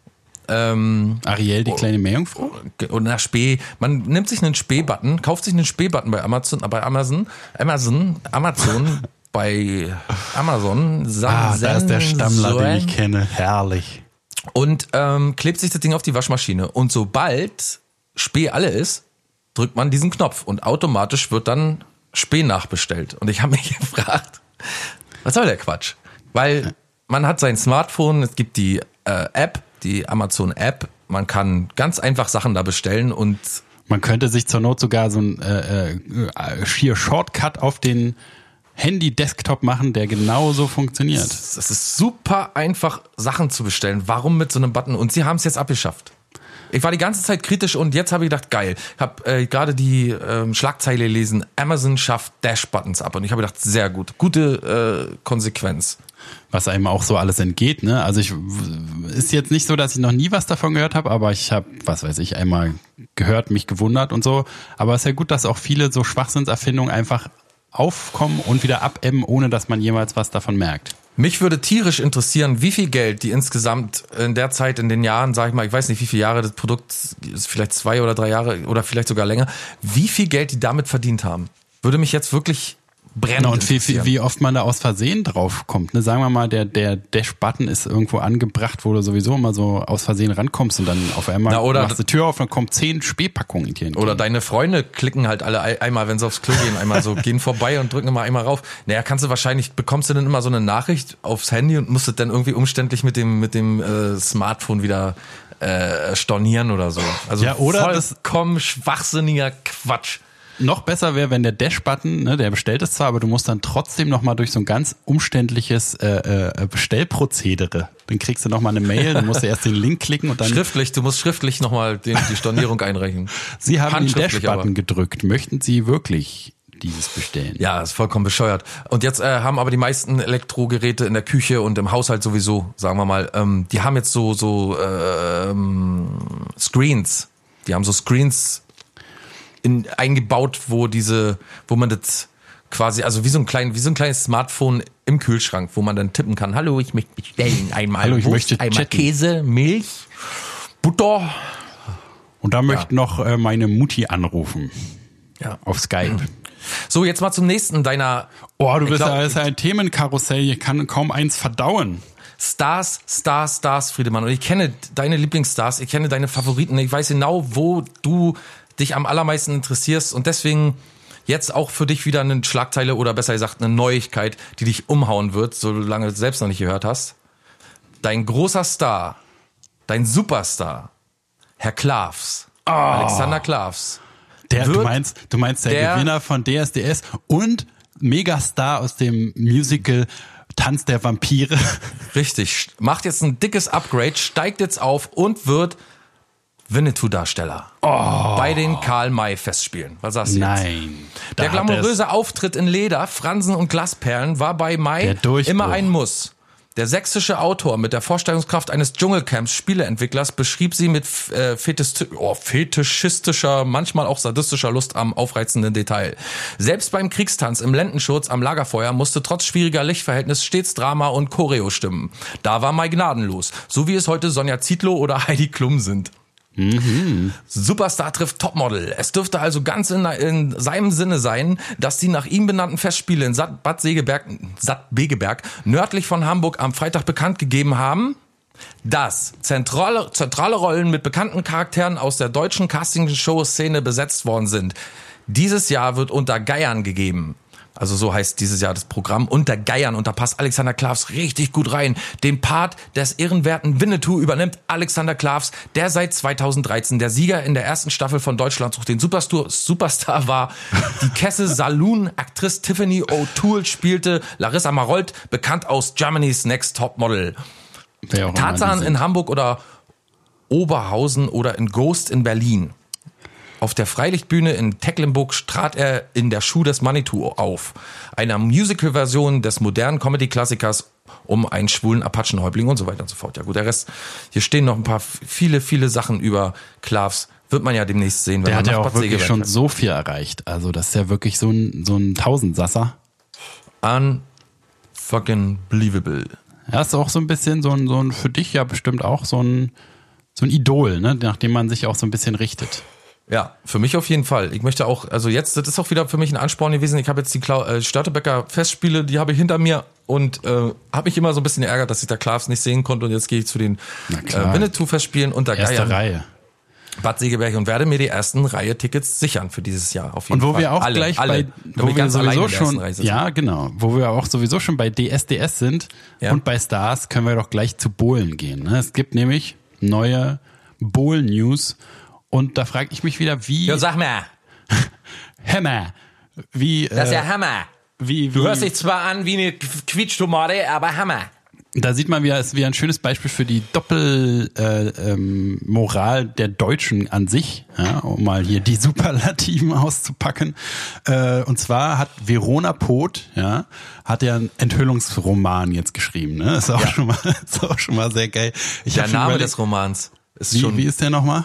ähm, Ariel, die kleine Meerjungfrau? und nach Spee, man nimmt sich einen Spee-Button, kauft sich einen Spee-Button bei Amazon, bei Amazon, Amazon, Amazon, (laughs) bei Amazon, Ah, da ist der Stammler, den ich kenne. Herrlich. Und ähm, klebt sich das Ding auf die Waschmaschine. Und sobald Spee alle ist, drückt man diesen Knopf und automatisch wird dann Spee nachbestellt. Und ich habe mich (laughs) gefragt, was soll der Quatsch? Weil man hat sein Smartphone, es gibt die äh, App die Amazon-App. Man kann ganz einfach Sachen da bestellen und Man könnte sich zur Not sogar so ein äh, äh, schier Shortcut auf den Handy-Desktop machen, der genauso funktioniert. es ist super einfach, Sachen zu bestellen. Warum mit so einem Button? Und sie haben es jetzt abgeschafft. Ich war die ganze Zeit kritisch und jetzt habe ich gedacht, geil. Ich habe äh, gerade die ähm, Schlagzeile gelesen, Amazon schafft Dash-Buttons ab. Und ich habe gedacht, sehr gut. Gute äh, Konsequenz. was einem auch so alles entgeht. Ne? Also ich ist jetzt nicht so, dass ich noch nie was davon gehört habe, aber ich habe, was weiß ich, einmal gehört, mich gewundert und so. Aber es ist ja gut, dass auch viele so Schwachsinnserfindungen einfach aufkommen und wieder abebben, ohne dass man jemals was davon merkt. Mich würde tierisch interessieren, wie viel Geld die insgesamt in der Zeit, in den Jahren, sag ich mal, ich weiß nicht, wie viele Jahre das Produkt ist, vielleicht zwei oder drei Jahre oder vielleicht sogar länger, wie viel Geld die damit verdient haben. Würde mich jetzt wirklich brennend Genau, und wie, wie, oft man da aus Versehen drauf kommt. Ne? Sagen wir mal, der, der Dash-Button ist irgendwo angebracht, wo du sowieso immer so aus Versehen rankommst und dann auf einmal Na, oder- machst du die Tür auf und dann kommen zehn Spähpackungen dir entgegen. Oder deine Freunde klicken halt alle ei- einmal, wenn sie aufs Klo gehen, einmal so, (laughs) gehen vorbei und drücken immer einmal rauf. Naja, kannst du wahrscheinlich, bekommst du dann immer so eine Nachricht aufs Handy und musst es dann irgendwie umständlich mit dem, mit dem äh, Smartphone wieder äh, stornieren oder so. Also Ja, oder vollkommen schwachsinniger Quatsch. Noch besser wäre, wenn der Dash-Button, ne, der bestellt es zwar, aber du musst dann trotzdem nochmal durch so ein ganz umständliches äh, äh, Bestellprozedere. Dann kriegst du nochmal eine Mail, dann musst du erst den Link klicken und dann. Schriftlich, du musst schriftlich nochmal die Stornierung einreichen. (laughs) Sie haben den Dash-Button gedrückt. Möchten Sie wirklich dieses bestellen? Ja, ist vollkommen bescheuert. Und jetzt äh, haben aber die meisten Elektrogeräte in der Küche und im Haushalt sowieso, sagen wir mal, ähm, die haben jetzt so so ähm, Screens. Die haben so Screens in, eingebaut, wo diese, wo man das quasi, also wie so ein klein, wie so ein kleines Smartphone im Kühlschrank, wo man dann tippen kann. Hallo, ich möchte bestellen einmal Hallo, ich Wurst, möchte einmal chatten. Käse, Milch, Butter. Und da möchte noch äh, meine Mutti anrufen. Ja. Auf Skype. So, jetzt mal zum nächsten deiner Oh, du bist glaub, ja ist ja ein Themenkarussell, ich kann kaum eins verdauen. Stars, Stars, Stars, Friedemann. Und ich kenne deine Lieblingsstars, ich kenne deine Favoriten. Ich weiß genau, wo du dich am allermeisten interessierst. Und deswegen jetzt auch für dich wieder eine Schlagzeile oder besser gesagt eine Neuigkeit, die dich umhauen wird, solange du es selbst noch nicht gehört hast. Dein großer Star, dein Superstar, Herr Klavs, Alexander Klavs. Der, du meinst, du meinst der, der- Gewinner von DSDS und Megastar aus dem Musical Tanz der Vampire. Richtig, macht jetzt ein dickes Upgrade, steigt jetzt auf und wird Winnetou-Darsteller. Bei den Karl-May-Festspielen. Was sagst du jetzt? Nein. Da Der glamouröse Auftritt in Leder, Fransen und Glasperlen war bei Durchbruch. immer ein Muss. Der sächsische Autor mit der Vorstellungskraft eines Dschungelcamps Spieleentwicklers beschrieb sie mit äh, fetisch, oh, fetischistischer, manchmal auch sadistischer Lust am aufreizenden Detail. Selbst beim Kriegstanz im Lendenschurz am Lagerfeuer musste trotz schwieriger Lichtverhältnis stets Drama und Choreo stimmen. Da war Mai gnadenlos, so wie es heute Sonja Zietlow oder (laughs) Heidi Klum sind. Superstar trifft Topmodel. Es dürfte also ganz in, in seinem Sinne sein, dass die nach ihm benannten Festspiele in Sat Bad Segeberg, Sat Begeberg nördlich von Hamburg am Freitag bekannt gegeben haben, dass zentrale, zentrale Rollen mit bekannten Charakteren aus der deutschen Castingshow-Szene besetzt worden sind. Dieses Jahr wird unter Geiern gegeben. Also so heißt dieses Jahr das Programm unter Geiern und da passt Alexander Klavs richtig gut rein. Den Part des ehrenwerten Winnetou übernimmt Alexander Klavs, der seit 2013 der Sieger in der ersten Staffel von Deutschland sucht den Superstar, Superstar war. Die Kesse Saloon Aktrice Tiffany O'Toole spielte Larissa Marold, bekannt aus Germany's Next Top Model. Tarzan in. Hamburg oder Oberhausen oder in Ghost in Berlin. Auf der Freilichtbühne in Tecklenburg trat er in der Schuh des Manitou auf, einer Musical-Version des modernen Comedy-Klassikers um einen schwulen Apachenhäuptling und so weiter und so fort. Ja gut, der Rest, hier stehen noch ein paar viele, viele Sachen über Klavs. Wird man ja demnächst sehen, wenn Der man hat ja auch wirklich schon so viel erreicht. Also das ist ja wirklich so ein, so ein Tausendsasser. Unfucking believable. Ja, ist auch so ein bisschen so ein, so ein, für dich ja bestimmt auch so ein, so ein Idol, ne, nach dem man sich auch so ein bisschen richtet. Ja, für mich auf jeden Fall. Ich möchte auch, also jetzt, das ist auch wieder für mich ein Ansporn gewesen. Ich habe jetzt die Klau äh, Störtebecker Festspiele, die habe ich hinter mir und äh, habe mich immer so ein bisschen geärgert, dass ich da Klavs nicht sehen konnte und jetzt gehe ich zu den äh, Winnetou Festspielen unter Erste Geiern, Reihe. Bad Segeberg und werde mir die ersten Reihe Tickets sichern für dieses Jahr auf jeden Und wo Fall. wir auch alle, gleich alle, bei, wo wir sowieso schon, ja genau, wo wir auch sowieso schon bei DSDS sind Ja. und bei Stars können wir doch gleich zu Bohlen gehen. Ne? Es gibt nämlich neue Bowl-News. Und da frage ich mich wieder, wie Ja, sag mal, (laughs) Hammer, wie, das ist äh, ja Hammer. wie, wie Du hörst dich zwar an wie eine Quietschtomate, aber Hammer. da sieht man wieder, ist wieder ein schönes Beispiel für die Doppelmoral äh, ähm, Moral der Deutschen an sich, ja, um mal hier die (laughs) Superlativen auszupacken. Äh, und zwar hat Verona Poth, ja, hat ja einen Enthüllungsroman jetzt geschrieben. Ne? Ist auch schon mal, (laughs) ist auch schon mal sehr geil. Ich Der Name überlegt- des Romans ist wie, schon. wie ist der nochmal?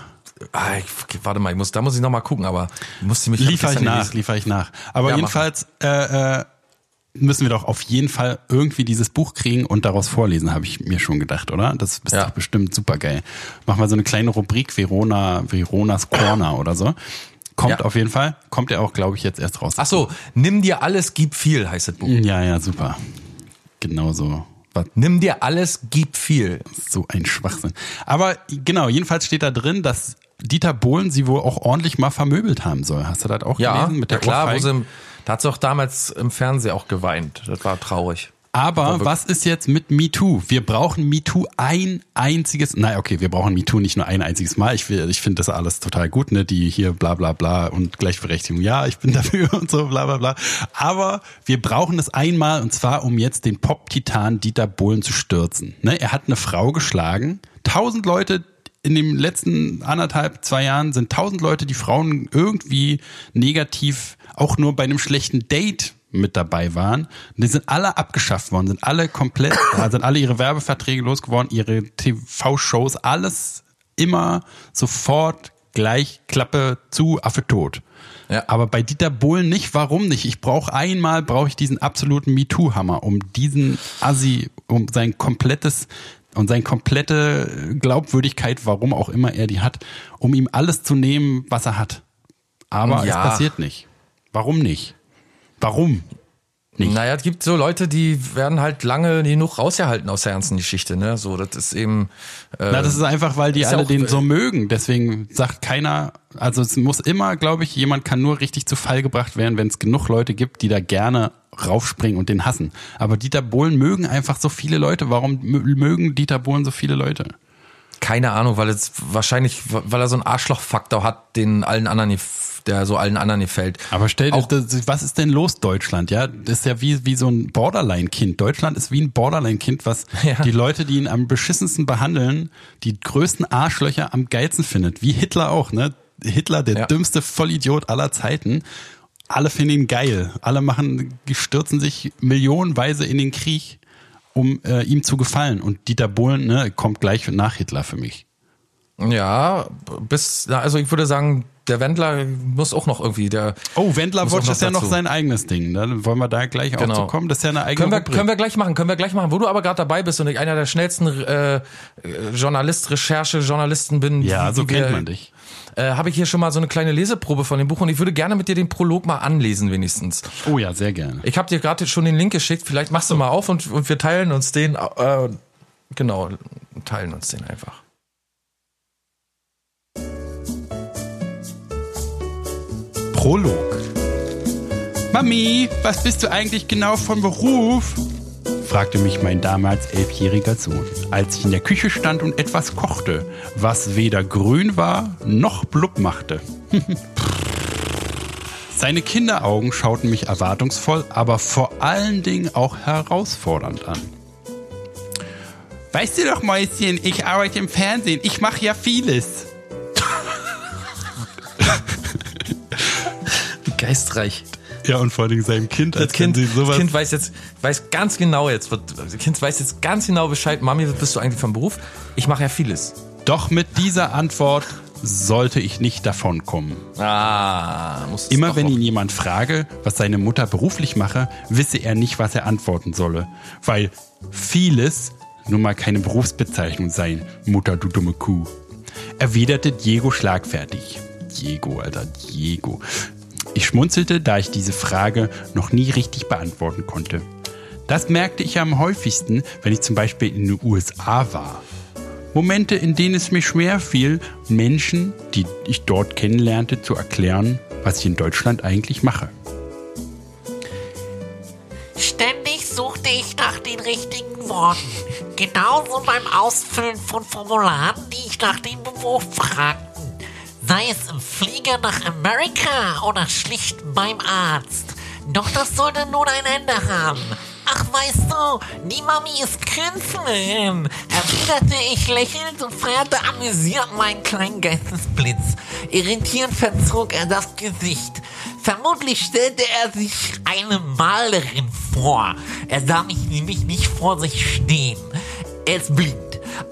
Ah, ich, warte mal, ich muss, da muss ich noch mal gucken, aber ich musste mich Liefer ich nach, gelesen. liefer ich nach. Aber Ja, jedenfalls äh, äh, müssen wir doch auf jeden Fall irgendwie dieses Buch kriegen und daraus vorlesen, habe ich mir schon gedacht, oder? Das ist Ja. doch bestimmt super geil. Mach mal so eine kleine Rubrik Verona, Veronas Corner oder so. Kommt Ja. auf jeden Fall. Kommt ja auch, glaube ich, jetzt erst raus. Ach so, nimm dir alles, gib viel heißt das Buch. Ja, ja, super. Genau so. Was Nimm dir alles, gib viel. so ein Schwachsinn. Aber genau, jedenfalls steht da drin, dass Dieter Bohlen sie wohl auch ordentlich mal vermöbelt haben soll. Hast du das auch Ja, gelesen? Mit der ja klar, wo sie, im- da hat sie auch damals im Fernsehen auch geweint. Das war traurig. Aber was ist jetzt mit MeToo? Wir brauchen MeToo ein einziges, nein, okay, wir brauchen MeToo nicht nur ein einziges Mal. Ich, will- ich finde das alles total gut, ne, die hier bla bla bla und Gleichberechtigung. Ja, ich bin (laughs) dafür und so bla bla bla. Aber wir brauchen es einmal und zwar, um jetzt den Pop-Titan Dieter Bohlen zu stürzen. Ne, er hat eine Frau geschlagen. Tausend Leute in den letzten anderthalb, zwei Jahren sind tausend Leute, die Frauen irgendwie negativ auch nur bei einem schlechten Date mit dabei waren. Und die sind alle abgeschafft worden, sind alle komplett, (coughs) da sind alle ihre Werbeverträge losgeworden, ihre TV-Shows, alles immer sofort gleich Klappe zu, Affe tot. Ja. Aber bei Dieter Bohlen nicht. Warum nicht? Ich brauche einmal, brauche ich diesen absoluten MeToo-Hammer, um diesen Assi, um sein komplettes und seine komplette Glaubwürdigkeit, warum auch immer er die hat, um ihm alles zu nehmen, was er hat. Aber Ja. es passiert nicht. Warum nicht? Warum? Nicht. Naja, es gibt so Leute, die werden halt lange genug rausgehalten aus der ganzen Geschichte, ne? So, das ist eben. Äh, Na, das ist einfach, weil die ja alle auch- den so mögen. Deswegen sagt keiner, also es muss immer, glaube ich, jemand kann nur richtig zu Fall gebracht werden, wenn es genug Leute gibt, die da gerne raufspringen und den hassen. Aber Dieter Bohlen mögen einfach so viele Leute. Warum mö- mögen Dieter Bohlen so viele Leute? keine Ahnung, weil es wahrscheinlich, weil er so einen Arschlochfaktor hat, den allen anderen, der so allen anderen gefällt. Aber stell dir, Auch- das, was ist denn los, Deutschland? Ja, das ist ja wie, wie so ein Borderline-Kind. Deutschland ist wie ein Borderline-Kind, was (laughs) Ja. die Leute, die ihn am beschissensten behandeln, die größten Arschlöcher am geilsten findet. Wie Hitler auch, ne? Hitler, der Ja. dümmste Vollidiot aller Zeiten. Alle finden ihn geil. Alle machen, stürzen sich millionenweise in den Krieg, um äh, ihm zu gefallen. Und Dieter Bohlen, ne, kommt gleich nach Hitler für mich. Ja, bis, also ich würde sagen, der Wendler muss auch noch irgendwie, der. Oh, Wendler auch Watch ist ja noch sein eigenes Ding. Da wollen wir da gleich auch Genau. zu kommen. Das ist ja eine eigene Können wir, Rubrik. können wir gleich machen, können wir gleich machen. Wo du aber gerade dabei bist und ich einer der schnellsten äh, äh, Journalist, Recherche, Journalisten bin. Ja, so kennt man dich. Äh, Habe ich hier schon mal so eine kleine Leseprobe von dem Buch und ich würde gerne mit dir den Prolog mal anlesen, wenigstens. Oh ja, sehr gerne. Ich habe dir gerade schon den Link geschickt, vielleicht machst du mal auf und, und wir teilen uns den, äh, genau, teilen uns den einfach. Prolog. Mami, was bist du eigentlich genau von Beruf? fragte mich mein damals elfjähriger Sohn, als ich in der Küche stand und etwas kochte, was weder grün war noch blub machte. (laughs) Seine Kinderaugen schauten mich erwartungsvoll, aber vor allen Dingen auch herausfordernd an. Weißt du doch, Mäuschen, ich arbeite im Fernsehen. Ich mache ja vieles. Geistreich. Ja, und vor allem seinem Kind, Das kind, das kind weiß jetzt, weiß ganz genau jetzt, das Kind weiß jetzt ganz genau Bescheid, Mami, was bist du eigentlich vom Beruf? Ich mache ja vieles. Doch mit dieser Antwort sollte ich nicht davonkommen. Ah, muss Immer wenn ihn jemand frage, was seine Mutter beruflich mache, wisse er nicht, was er antworten solle. Weil vieles nun mal keine Berufsbezeichnung sein, Mutter, du dumme Kuh. Erwiderte Diego schlagfertig. Diego, Alter, Diego. Ich schmunzelte, da ich diese Frage noch nie richtig beantworten konnte. Das merkte ich am häufigsten, wenn ich zum Beispiel in den USA war. Momente, in denen es mir schwer fiel, Menschen, die ich dort kennenlernte, zu erklären, was ich in Deutschland eigentlich mache. Ständig suchte ich nach den richtigen Worten. Genauso beim Ausfüllen von Formularen, die ich nach dem Beruf fragten. Sei es im Flieger nach Amerika oder schlicht beim Arzt. Doch das sollte nun ein Ende haben. Ach, weißt du, die Mami ist Künstlerin, erwiderte ich lächelnd und feierte amüsiert meinen kleinen Geistesblitz. Irritierend verzog er das Gesicht. Vermutlich stellte er sich eine Malerin vor. Er sah mich nämlich nicht vor sich stehen. Ist blind.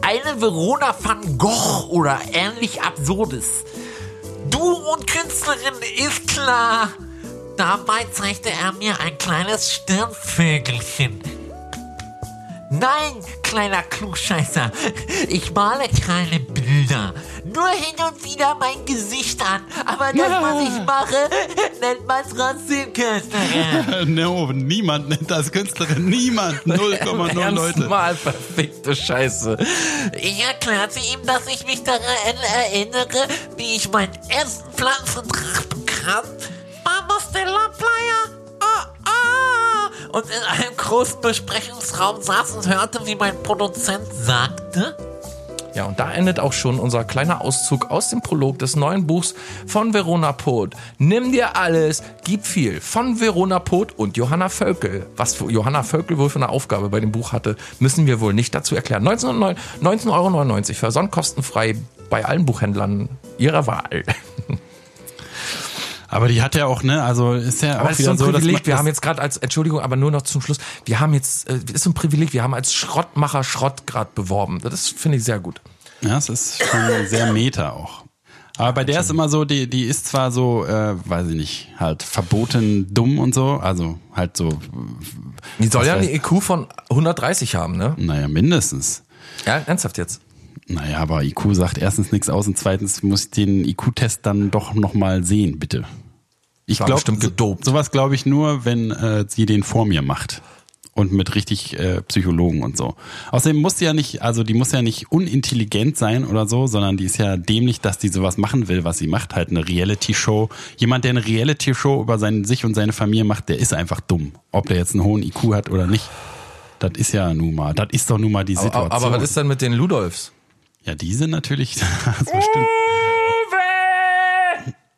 Eine Verona van Gogh oder ähnlich Absurdes. Du und Künstlerin ist klar. Dabei zeigte er mir ein kleines Stirnvögelchen. Nein, kleiner Klugscheißer, ich male keine Bilder. Nur hin und wieder mein Gesicht an. Aber das, was ich mache, (laughs) nennt man trotzdem Künstlerin. no, niemand nennt das Künstlerin. Niemand. (laughs) 0,0 Ernst Leute. Mal verfickte Scheiße. Ich erklärte ihm, dass ich mich daran erinnere, wie ich meinen ersten Pflanzentracht bekam. Mama Stella Playa. Ah, ah. Und in einem großen Besprechungsraum saß und hörte, wie mein Produzent sagte. Ja, und da endet auch schon unser kleiner Auszug aus dem Prolog des neuen Buchs von Verona Poth. Nimm dir alles, gib viel. Von Verona Poth und Johanna Völkel. Was Johanna Völkel wohl für eine Aufgabe bei dem Buch hatte, müssen wir wohl nicht dazu erklären. 19,99 19,99 Euro, versandkostenfrei bei allen Buchhändlern ihrer Wahl. Aber die hat ja auch, ne, also ist ja Aber auch ist so wieder ein so, dass Privileg. wir haben jetzt gerade als, Entschuldigung, aber nur noch zum Schluss, wir haben jetzt, äh, ist so ein Privileg, wir haben als Schrottmacher Schrott gerade beworben. Das finde ich sehr gut. Ja, es ist schon sehr meta auch. Aber bei der ist immer so, die, die ist zwar so, äh, weiß ich nicht, halt verboten dumm und so, also halt so, Die soll ja eine IQ von 130 haben, ne? naja, mindestens. Ja, ernsthaft jetzt. Naja, aber IQ sagt erstens nichts aus und zweitens muss ich den IQ-Test dann doch nochmal sehen, bitte. Ich glaube, gedopt. sowas glaube ich nur, wenn äh, sie den vor mir macht. Und mit richtig äh, Psychologen und so. Außerdem muss sie ja nicht, also die muss ja nicht unintelligent sein oder so, sondern die ist ja dämlich, dass die sowas machen will, was sie macht. Halt eine Reality-Show. Jemand, der eine Reality-Show über seinen, sich und seine Familie macht, der ist einfach dumm. Ob der jetzt einen hohen IQ hat oder nicht. Das ist ja nun mal, das ist doch nun mal die Situation. Aber, aber was ist denn mit den Ludolfs? Ja, die sind natürlich, (laughs) das bestimmt.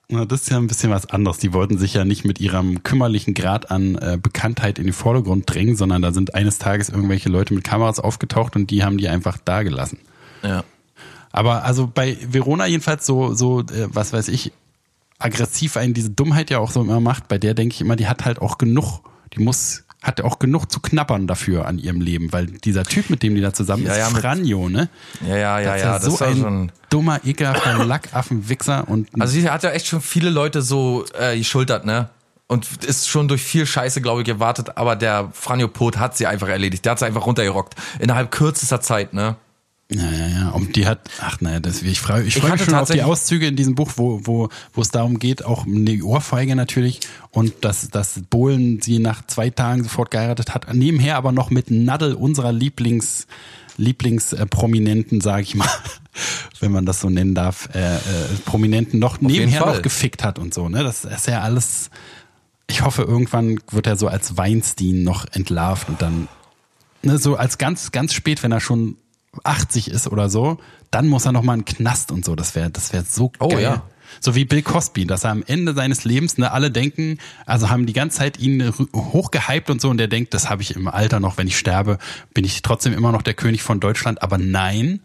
Na, das ist ja ein bisschen was anderes. Die wollten sich ja nicht mit ihrem kümmerlichen Grad an äh, Bekanntheit in den Vordergrund drängen, sondern da sind eines Tages irgendwelche Leute mit Kameras aufgetaucht und die haben die einfach da gelassen. Ja. Aber also bei Verona jedenfalls so, so äh, was weiß ich, aggressiv einen diese Dummheit ja auch so immer macht, bei der denke ich immer, die hat halt auch genug, die muss, hat auch genug zu knappern dafür an ihrem Leben, weil dieser Typ, mit dem die da zusammen Ja, ist, ja, Franjo, ne? Ja, ja, ja, Das ist ja. Das so ja ein schon. dummer, ekelhafter (coughs) Lackaffen-Wichser und Also sie hat ja echt schon viele Leute so äh, geschultert, ne? Und ist schon durch viel Scheiße, glaube ich, gewartet, aber der Franjo Pot hat sie einfach erledigt. Der hat sie einfach runtergerockt. Innerhalb kürzester Zeit, ne? Ja, ja, ja. Und die hat, ach naja, das, ich freue ich freu mich schon auf die Auszüge in diesem Buch, wo, wo, wo es darum geht, auch um die Ohrfeige natürlich und dass, dass Bohlen sie nach zwei Tagen sofort geheiratet hat. Nebenher aber noch mit Nadel unserer Lieblings, Lieblingsprominenten, sage ich mal, (laughs) wenn man das so nennen darf, äh, äh, Prominenten noch jeden nebenher noch gefickt hat und so. Ne? Das ist ja alles. Ich hoffe, irgendwann wird er so als Weinstein noch entlarvt und dann ne, so als ganz, ganz spät, wenn er schon 80 ist oder so, dann muss er noch mal in den Knast und so. Das wäre, das wäre so Oh, geil. ja. So wie Bill Cosby, dass er am Ende seines Lebens, ne, alle denken, also haben die ganze Zeit ihn rü- hochgehypt und so und der denkt, das habe ich im Alter noch, wenn ich sterbe, bin ich trotzdem immer noch der König von Deutschland. Aber nein,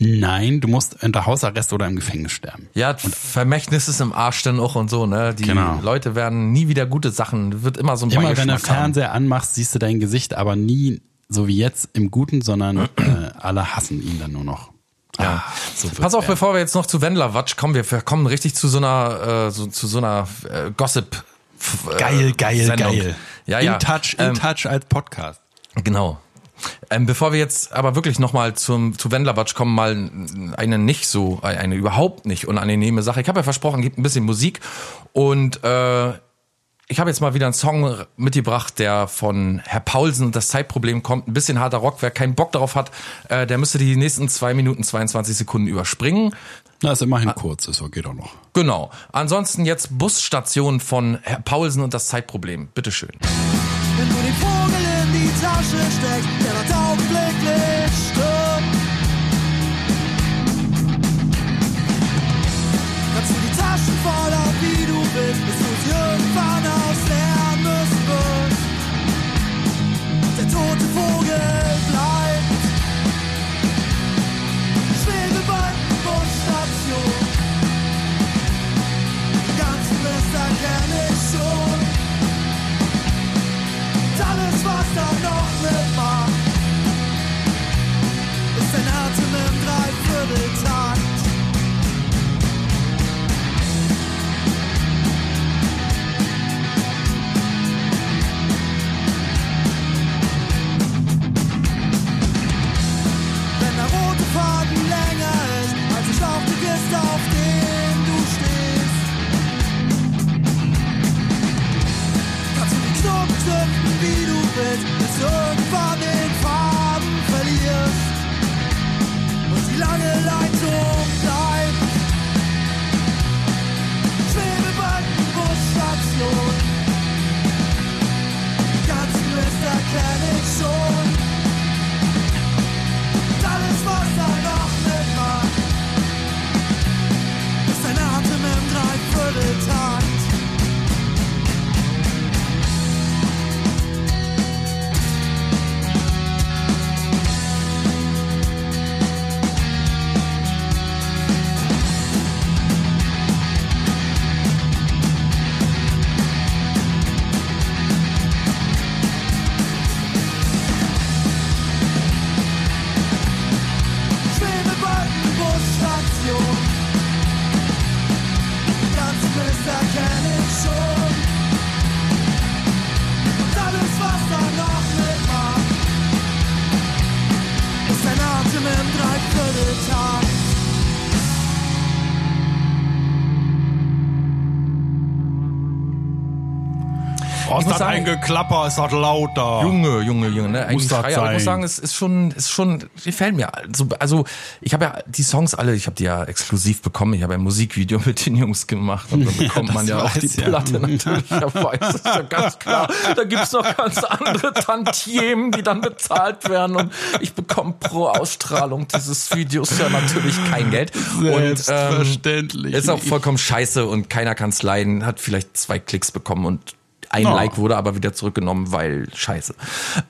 nein, du musst unter Hausarrest oder im Gefängnis sterben. Ja, Vermächtnis ist im Arsch dann auch und so, ne? Die Genau. Leute werden nie wieder gute Sachen, wird immer so ein Immer wenn du. Fernseher anmachst, siehst du dein Gesicht, aber nie so wie jetzt im Guten, sondern äh, alle hassen ihn dann nur noch. Ja. Ah, so Pass auf, werden. bevor wir jetzt noch zu Wendlerwatsch kommen, wir kommen richtig zu so einer, äh, so, zu so einer äh, Gossip. Äh, Geil, geil, Sendung. geil. Ja, ja. In Touch, in Ähm, Touch als Podcast. Genau. Ähm, bevor wir jetzt aber wirklich nochmal zum zu Wendlerwatsch kommen, mal eine nicht so, eine überhaupt nicht unangenehme Sache. Ich habe ja versprochen, gibt ein bisschen Musik und äh, ich habe jetzt mal wieder einen Song mitgebracht, der von Herr Paulsen und das Zeitproblem kommt. Ein bisschen harter Rock. Wer keinen Bock darauf hat, äh, der müsste die nächsten zwei Minuten 22 Sekunden überspringen. Na, ist Ah. immerhin kurz, ist so, geht auch noch. Genau. Ansonsten jetzt Busstation von Herr Paulsen und das Zeitproblem. Bitteschön. Wenn du den Vogel Tasche steckst, muss sagen- ein Geklapper, ist das lauter. Junge, Junge, Junge, ne? Eigentlich das Schreier, ich muss sagen, es ist schon, ist schon, gefällt mir. Also, also ich habe ja die Songs alle, ich habe die ja exklusiv bekommen. Ich habe ein Musikvideo (laughs) mit den Jungs gemacht und dann bekommt das man ja auch die ja. Platte (laughs) natürlich. Ja, weiß, das ist ja ganz klar. Da gibt's noch ganz andere Tantiemen, die dann bezahlt werden und ich bekomme pro Ausstrahlung dieses Videos ja natürlich kein Geld. Und ähm, Selbstverständlich. ist auch vollkommen scheiße und keiner kann's leiden. Hat vielleicht zwei Klicks bekommen und ein Oh. Like wurde aber wieder zurückgenommen, weil scheiße.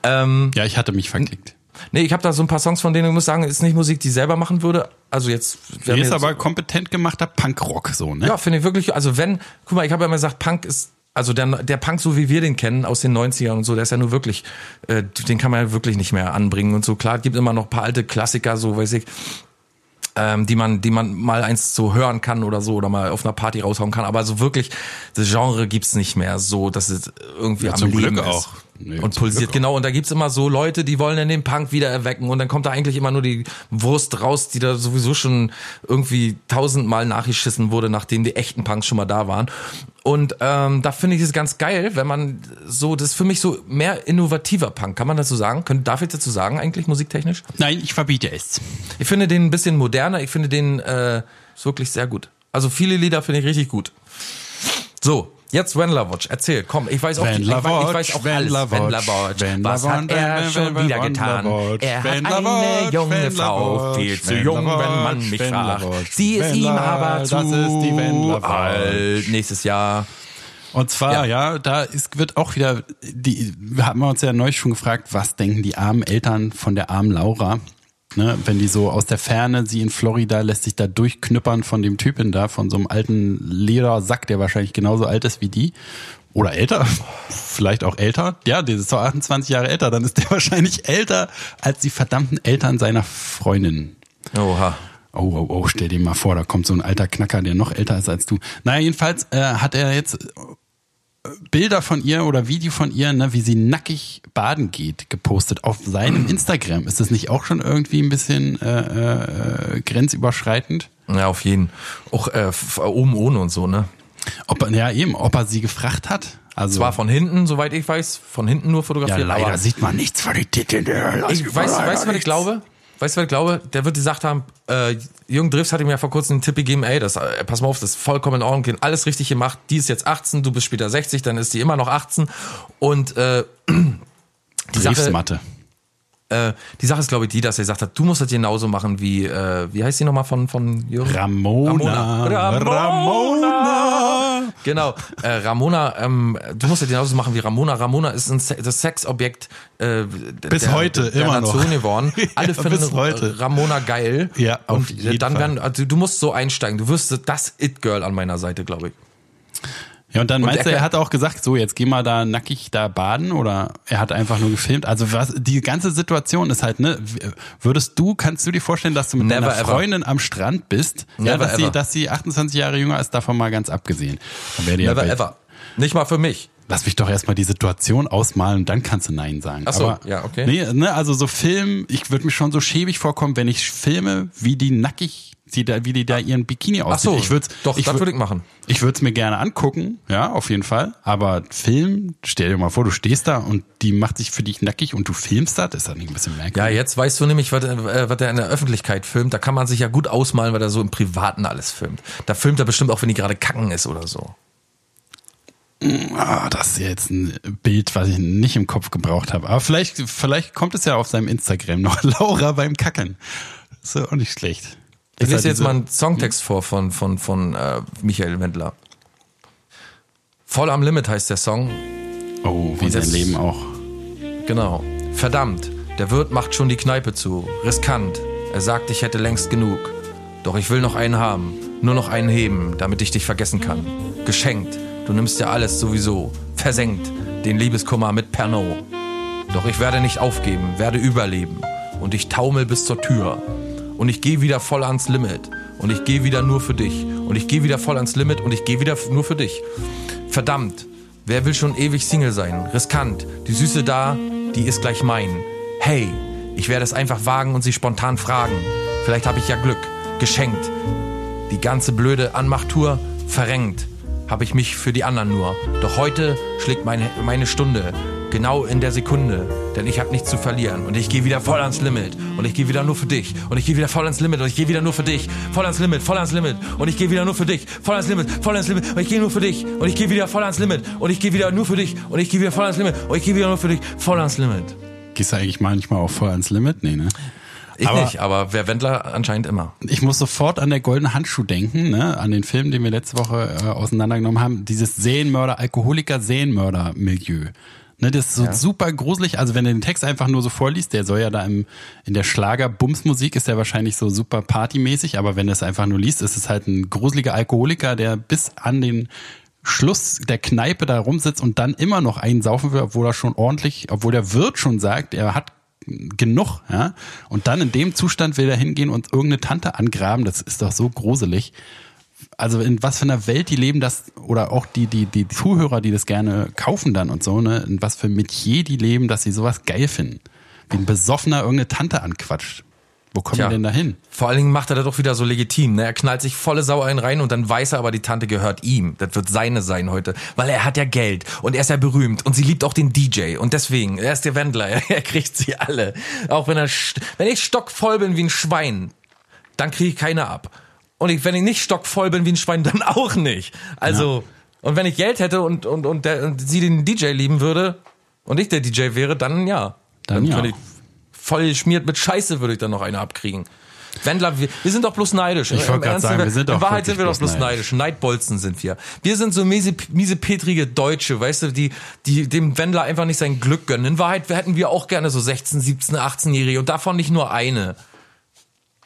Ähm, Ja, ich hatte mich verklickt. nee, ich habe da so ein paar Songs, von denen ich muss sagen, ist nicht Musik, die ich selber machen würde. Also jetzt Hier ist jetzt- aber kompetent gemachter Punkrock so, ne? ja, finde ich wirklich, also wenn, guck mal, ich habe ja immer gesagt, Punk ist also der, der Punk, so wie wir den kennen aus den 90ern und so, der ist ja nur wirklich, äh, den kann man ja wirklich nicht mehr anbringen und so. Klar, es gibt immer noch ein paar alte Klassiker, so weiß ich, ähm, die man, die man mal eins so hören kann oder so oder mal auf einer Party raushauen kann. Aber so wirklich, das Genre gibt's nicht mehr so, dass es irgendwie Ja, am zum Leben Glück ist. auch. Nee, und pulsiert, genau. Und da gibt's immer so Leute, die wollen dann den Punk wieder erwecken und dann kommt da eigentlich immer nur die Wurst raus, die da sowieso schon irgendwie tausendmal nachgeschissen wurde, nachdem die echten Punks schon mal da waren. Und ähm, da finde ich es ganz geil, wenn man so, das ist für mich so mehr innovativer Punk. Kann man das so sagen? Könnt, darf ich dazu sagen, eigentlich musiktechnisch? Nein, ich verbiete es. Ich finde den ein bisschen moderner, ich finde den äh, ist wirklich sehr gut. Also viele Lieder finde ich richtig gut. So, jetzt Wendler Watch, erzähl, komm, ich weiß auch, die, ich, Wendler weiß- ich weiß auch alles. Watch, Wendler Watch. Wendler Was hat er Wendler schon Watch, wieder getan? Watch, Er hat eine junge Frau, viel zu jung, wenn man mich fragt. Sie ist ihm aber zu das ist die alt. Nächstes Jahr. Und zwar, ja, da ist, wird auch wieder, die, wir haben uns ja neulich schon gefragt, was denken die armen Eltern von der armen Laura? Ne, wenn die so aus der Ferne, sie in Florida lässt sich da durchknüppern von dem Typen da, von so einem alten Ledersack, der wahrscheinlich genauso alt ist wie die. Oder älter, (laughs) vielleicht auch älter. Ja, der ist doch 28 Jahre älter, dann ist der (laughs) wahrscheinlich älter als die verdammten Eltern seiner Freundin. Oha. Oh, oh, oh, stell dir mal vor, da kommt so ein alter Knacker, der noch älter ist als du. Naja, jedenfalls äh, hat er jetzt Bilder von ihr oder Video von ihr, ne, wie sie nackig baden geht, gepostet auf seinem (clears throat) Instagram. Ist das nicht auch schon irgendwie ein bisschen äh, äh, grenzüberschreitend? Ja, auf jeden. Auch äh, oben ohne und so, ne? Ob er, ja eben, ob er sie gefragt hat? Also Zwar von hinten, soweit ich weiß, von hinten nur ja, fotografiert. leider aber sieht man nichts von den Titeln. Ich weiß, weißt du, was ich glaube? Weißt du, was ich glaube? Der wird gesagt haben, äh, Jürgen Drifts hat ihm ja vor kurzem einen Tipp gegeben, ey, das, äh, pass mal auf, das ist vollkommen in Ordnung, alles richtig gemacht, die ist jetzt 18, du bist später 60, dann ist die immer noch 18 und äh, (clears throat) die Sache, Briefsmatte. äh, die Sache ist, glaube ich, die, dass er gesagt hat, du musst das genauso machen wie, äh, wie heißt die nochmal von, von Jürgen? Ramona. Ramona. Ramona. Genau, äh, Ramona, ähm, du musst das genauso machen wie Ramona. Ramona ist ein Se das Sexobjekt äh, Bis der, heute der immer noch. Nation geworden. (laughs) Alle Ja, finden bis heute. Ramona geil. Ja, auf und jeden dann werden, also du musst so einsteigen. Du wirst das It-Girl an meiner Seite, glaube ich. Ja, und dann Und meinst du, er- er hat auch gesagt, so, jetzt geh mal da nackig da baden oder er hat einfach nur gefilmt. Also was, die ganze Situation ist halt, ne, würdest du, kannst du dir vorstellen, dass du mit Never deiner ever. Freundin am Strand bist? ja, Never dass sie, ever. dass sie 28 Jahre jünger ist, davon mal ganz abgesehen. Ja Never bei- ever. Nicht mal für mich. Lass mich doch erstmal die Situation ausmalen und dann kannst du Nein sagen. Ach so, Aber, ja, okay. Nee, ne, also so Film, ich würde mich schon so schäbig vorkommen, wenn ich filme, wie die nackig, sie da, wie die da ihren Bikini aussieht. so, ich würd's, doch, ich das würd- würde ich machen. Ich würde es mir gerne angucken, ja, auf jeden Fall. Aber Film, stell dir mal vor, du stehst da und die macht sich für dich nackig und du filmst das, ist das nicht ein bisschen Ja, merkwürdig? jetzt weißt du nämlich, was, äh, was er in der Öffentlichkeit filmt. Da kann man sich ja gut ausmalen, weil er so im Privaten alles filmt. Da filmt er bestimmt auch, wenn die gerade kacken ist oder so. Ah, das ist jetzt ein Bild, was ich nicht im Kopf gebraucht habe. Aber vielleicht, vielleicht kommt es ja auf seinem Instagram noch. (laughs) Laura beim Kacken. ist ja auch nicht schlecht. Ich Ist lese ja jetzt mal einen Songtext vor von, von, von äh, Michael Wendler. Voll am Limit heißt der Song. Oh, wie sein Leben auch. Genau. Verdammt, der Wirt macht schon die Kneipe zu. Riskant. Er sagt, ich hätte längst genug. Doch ich will noch einen haben. Nur noch einen heben, damit ich dich vergessen kann. Geschenkt. Du nimmst ja alles sowieso. Versenkt. Den Liebeskummer mit Pernod. Doch ich werde nicht aufgeben, werde überleben. Und ich taumel bis zur Tür. Und ich gehe wieder voll ans Limit. Und ich gehe wieder nur für dich. Und ich gehe wieder voll ans Limit und ich gehe wieder nur für dich. Verdammt, wer will schon ewig Single sein? Riskant, die Süße da, die ist gleich mein. Hey, ich werde es einfach wagen und sie spontan fragen. Vielleicht habe ich ja Glück. Geschenkt. Die ganze blöde Anmachtour verrenkt. Habe ich mich für die anderen nur. Doch heute schlägt meine, meine Stunde. Genau in der Sekunde. Denn ich habe nichts zu verlieren. Und ich gehe wieder voll ans Limit. Und ich gehe wieder nur für dich. Und ich gehe wieder voll ans Limit. Und ich gehe wieder nur für dich. Voll ans Limit, voll ans Limit. Und ich gehe wieder nur für dich. Voll ans Limit, voll ans Limit. Und ich gehe nur für dich. Und ich gehe wieder voll ans Limit. Und ich gehe wieder nur für dich. Und ich gehe wieder voll ans Limit. Und ich gehe wieder nur für dich. Voll ans Limit. Gehst du eigentlich manchmal auch voll ans Limit? Nee, ne? Ich Aber- nicht, aber wer Wendler anscheinend immer. Ich muss sofort an der goldene Handschuh denken, ne? an den Film, den wir letzte Woche äh, auseinandergenommen haben. Dieses Serienmörder, Alkoholiker-Serienmörder-Milieu. Ne, das ist so super gruselig. Also wenn du den Text einfach nur so vorliest, der soll ja da im, in der Schlager-Bumsmusik ist der wahrscheinlich so super partymäßig, aber wenn du es einfach nur liest, ist es halt ein gruseliger Alkoholiker, der bis an den Schluss der Kneipe da rumsitzt und dann immer noch einen saufen will, obwohl er schon ordentlich, obwohl der Wirt schon sagt, er hat genug, ja. Und dann in dem Zustand will er hingehen und irgendeine Tante angraben. Das ist doch so gruselig. Also in was für einer Welt die leben das oder auch die die die Zuhörer, die das gerne kaufen dann und so, ne? In was für Metier die leben, dass sie sowas geil finden. Wie ein Besoffener irgendeine Tante anquatscht. Wo kommen wir denn da hin? Vor allen Dingen macht er das doch wieder so legitim. Ne? Er knallt sich volle Sau einen rein und dann weiß er aber, die Tante gehört ihm. Das wird seine sein heute. Weil er hat ja Geld und er ist ja berühmt und sie liebt auch den DJ. Und deswegen, er ist der Wendler. (laughs) Er kriegt sie alle. Auch wenn er, wenn ich stockvoll bin wie ein Schwein, dann kriege ich keine ab. Und ich, wenn ich nicht stockvoll bin wie ein Schwein, (laughs) dann auch nicht. Also, und wenn ich Geld hätte und, und, und, der, und sie den DJ lieben würde und ich der DJ wäre, dann ja. Dann ja. könnte ich voll geschmiert mit Scheiße würde ich dann noch eine abkriegen. Wendler, wir, wir sind doch bloß neidisch. Ich wollte gerade sagen, wir sind In doch Wahrheit wirklich sind wir doch bloß bloß neidisch. Neidbolzen sind wir. Wir sind so miese, miesepetrige Deutsche, weißt du, die, die dem Wendler einfach nicht sein Glück gönnen. In Wahrheit hätten wir auch gerne so 16, 17, 18-Jährige und davon nicht nur eine.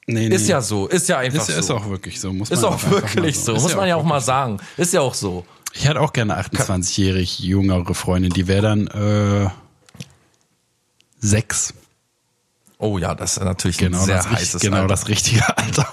Nee, nee. Ist ja so, ist ja einfach ist, so. ist auch wirklich so. Muss Ist man auch einfach wirklich so. Ist Muss man ja auch mal sagen. Ist ja auch so. so. Ich hätte auch gerne 28-jährig jüngere Freundin, die wäre dann äh, sechs. Oh ja, das ist natürlich Genau, ein sehr das, heißes genau Alter. das richtige Alter.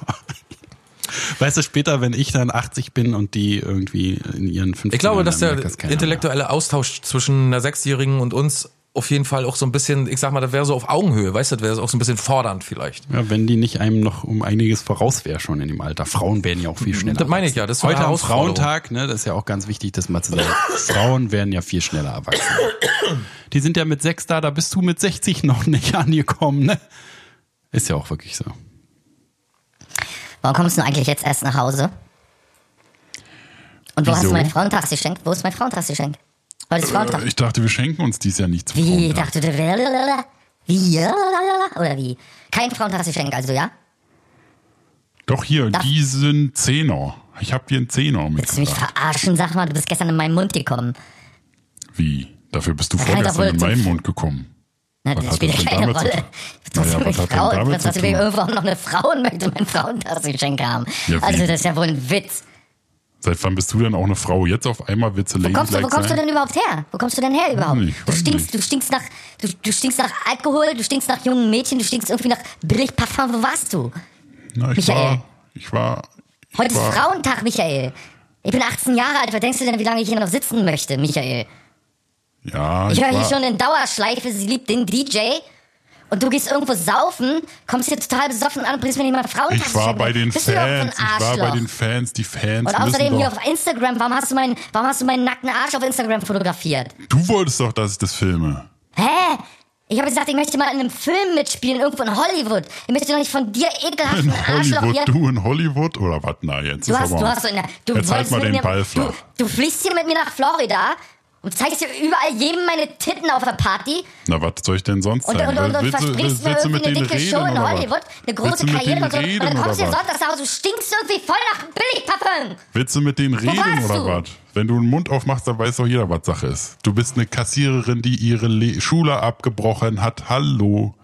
Weißt du, später, wenn ich dann 80 bin und die irgendwie in ihren 50 Ich glaube, dass der intellektuelle Austausch zwischen einer Sechsjährigen und uns auf jeden Fall auch so ein bisschen, ich sag mal, das wäre so auf Augenhöhe, weißt du, das wäre auch so ein bisschen fordernd vielleicht. Ja, wenn die nicht einem noch um einiges voraus wäre schon in dem Alter. Frauen werden ja auch viel schneller. Das meine ich ja, das ist Heute am Herausforderung. Frauentag, ne, das ist ja auch ganz wichtig, das mal zu sagen. Frauen werden ja viel schneller erwachsen. Die sind ja mit sechs da, da bist du mit 60 noch nicht (laughs) angekommen, ne? Ist ja auch wirklich so. Warum kommst du eigentlich jetzt erst nach Hause? Und wo hast Wieso? du mein Frauentagsgeschenk? Wo ist mein Frauentagsgeschenk? Heute ist Frauentag. Äh, Ich dachte, wir schenken uns dies Jahr nicht zum Wie, Frauentag. dachte du, wie, oder wie? Kein Frauentagsgeschenk, also, ja? Doch hier, Darf- diesen Zehner. Ich habe dir einen Zehner Willst du mich verarschen? Sag mal, du bist gestern in meinen Mund gekommen. Wie? Dafür bist du ich doch vorgestern in meinen Mund gekommen. Na, Was das spielt das ja keine Rolle. Trotzdem Naja, was ich Frau, damit tun? irgendwo auch noch eine Frau und möchte mein Frauentagsgeschenk haben. Ja, also, das ist ja wohl ein Witz. Seit wann bist du denn auch eine Frau? Jetzt auf einmal willst du Wo kommst, du, wo kommst du denn überhaupt her? Wo kommst du denn her überhaupt? nicht, du stinkst, du stinkst nach, du, du stinkst nach Alkohol, du stinkst nach jungen Mädchen, du stinkst irgendwie nach Billigparfum. Wo warst du? Na, ich Michael. war, ich war, ich Heute ist war, Frauentag, Michael. Ich bin 18 Jahre alt. Was denkst du denn, wie lange ich hier noch sitzen möchte, Michael? ja, Ich ich höre hier schon in Dauerschleife, sie liebt den DJ. Und du gehst irgendwo saufen, kommst hier total besoffen an und bringst mir nicht mal Frauentag. ich war bei den Bist Fans, ich war bei den Fans, die Fans Und außerdem hier auf Instagram, warum hast du meinen, warum hast du meinen nackten Arsch auf Instagram fotografiert? du wolltest doch, dass ich das filme. Hä? Ich habe gesagt, ich möchte mal in einem Film mitspielen, irgendwo in Hollywood. Ich möchte doch nicht von dir ekelhaften In Arschloch Hollywood, hier. du in Hollywood oder was? Na, jetzt Du ist hast, aber, du hast so in der, du jetzt halt mal den mir, Ball flach. du, du fliegst hier mit mir nach Florida und zeigst hier überall jedem meine Titten auf der Party Na, was soll ich denn sonst und, sagen? und, und, und willst, du, versprichst willst, mir willst du eine dicke reden Show in oder Hollywood, eine große du mit Karriere und so. Und reden dann kommst du sonntags nach Hause, du stinkst irgendwie voll nach Billigparfum. Willst du mit denen reden oder du? was? Wenn du den Mund aufmachst, dann weiß doch jeder, was Sache ist. Du bist eine Kassiererin, die ihre Le Schule abgebrochen hat. Hallo.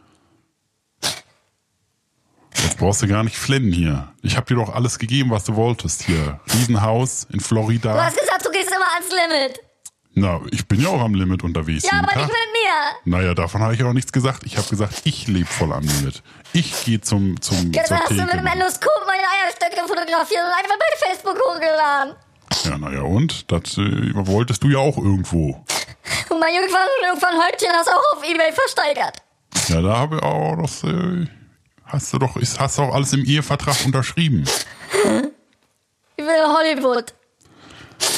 Jetzt brauchst du gar nicht flennen hier. Ich habe dir doch alles gegeben, was du wolltest hier. Riesenhaus in Du Florida. hast gesagt, du gehst immer ans Limit. Na, ich bin ja auch am Limit unterwegs. Ja, aber Tag. nicht mit mir. Naja, davon habe ich auch nichts gesagt. Ich habe gesagt, ich lebe voll am Limit. Ich gehe zum, zum, Gestern zur hast du mit Theke. dem Endoskop meine Eierstöcke fotografiert und einfach bei Facebook hochgeladen. Ja, naja, und? Das äh, wolltest du ja auch irgendwo. Und mein irgendwann, irgendwann Häutchen hast du auch auf Ebay versteigert. Ja, da habe ich auch das, äh, hast du doch, hast du auch alles im Ehevertrag unterschrieben. Ich will Hollywood.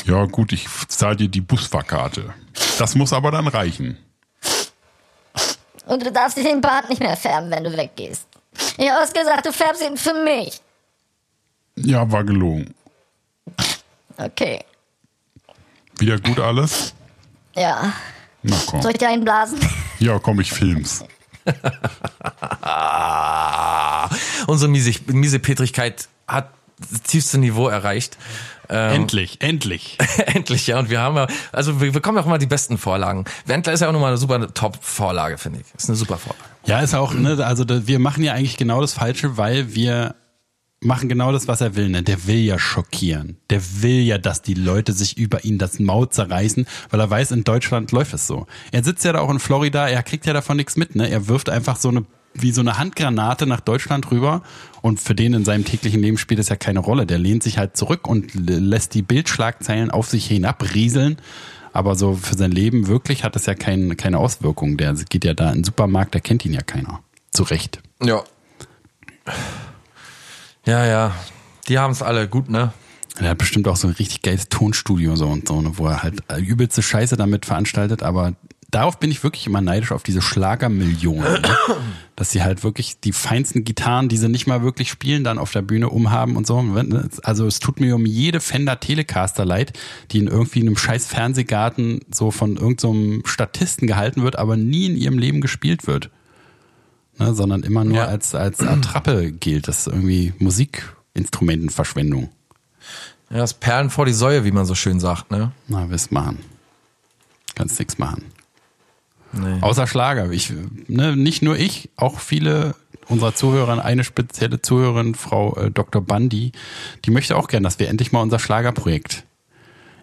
Ja, gut, ich zahle dir die Busfahrkarte. Das muss aber dann reichen. Und du darfst dir den Bart nicht mehr färben, wenn du weggehst. Ich habe gesagt, du färbst ihn für mich. Ja, war gelogen. Okay. Wieder gut alles? Ja. Na komm. Soll ich dir einblasen? Ja, komm, ich film's. (laughs) Unsere miese, miese Petrigkeit hat das tiefste Niveau erreicht. Ähm, Endlich, endlich. (laughs) Endlich, ja. Und wir haben ja, also wir bekommen ja auch immer die besten Vorlagen. Wendler ist ja auch nochmal eine super Top-Vorlage, finde ich. Ist eine super Vorlage. Ja, ist auch, ne, also wir machen ja eigentlich genau das Falsche, weil wir machen genau das, was er will. Ne? Der will ja schockieren. Der will ja, dass die Leute sich über ihn das Maul zerreißen, weil er weiß, in Deutschland läuft es so. Er sitzt ja da auch in Florida, er kriegt ja davon nichts mit. Ne? Er wirft einfach so eine wie so eine Handgranate nach Deutschland rüber und für den in seinem täglichen Leben spielt es ja keine Rolle. Der lehnt sich halt zurück und lässt die Bildschlagzeilen auf sich hinabrieseln. Aber so für sein Leben wirklich hat es ja kein, keine Auswirkung. Der geht ja da in den Supermarkt, da kennt ihn ja keiner. Zu Recht. Ja. Ja, ja. Die haben es alle gut, ne? Er hat bestimmt auch so ein richtig geiles Tonstudio so und so, ne, wo er halt übelste Scheiße damit veranstaltet, aber darauf bin ich wirklich immer neidisch auf diese Schlagermillionen. Ne? (coughs) Dass sie halt wirklich die feinsten Gitarren, die sie nicht mal wirklich spielen, dann auf der Bühne umhaben und so. ne? Also es tut mir um jede Fender Telecaster leid, die in irgendwie einem scheiß Fernsehgarten so von irgendeinem Statisten gehalten wird, aber nie in ihrem Leben gespielt wird. Ne? Sondern immer nur Ja. als, als Attrappe gilt. Das ist irgendwie Musikinstrumentenverschwendung. Ja, das Perlen vor die Säue, wie man so schön sagt, ne? Na, wirst machen. Kannst nichts machen. Nee. Außer Schlager. Ich, ne, nicht nur ich, auch viele unserer Zuhörer, eine spezielle Zuhörerin, Frau äh, Dr. Bandi, die möchte auch gern, dass wir endlich mal unser Schlagerprojekt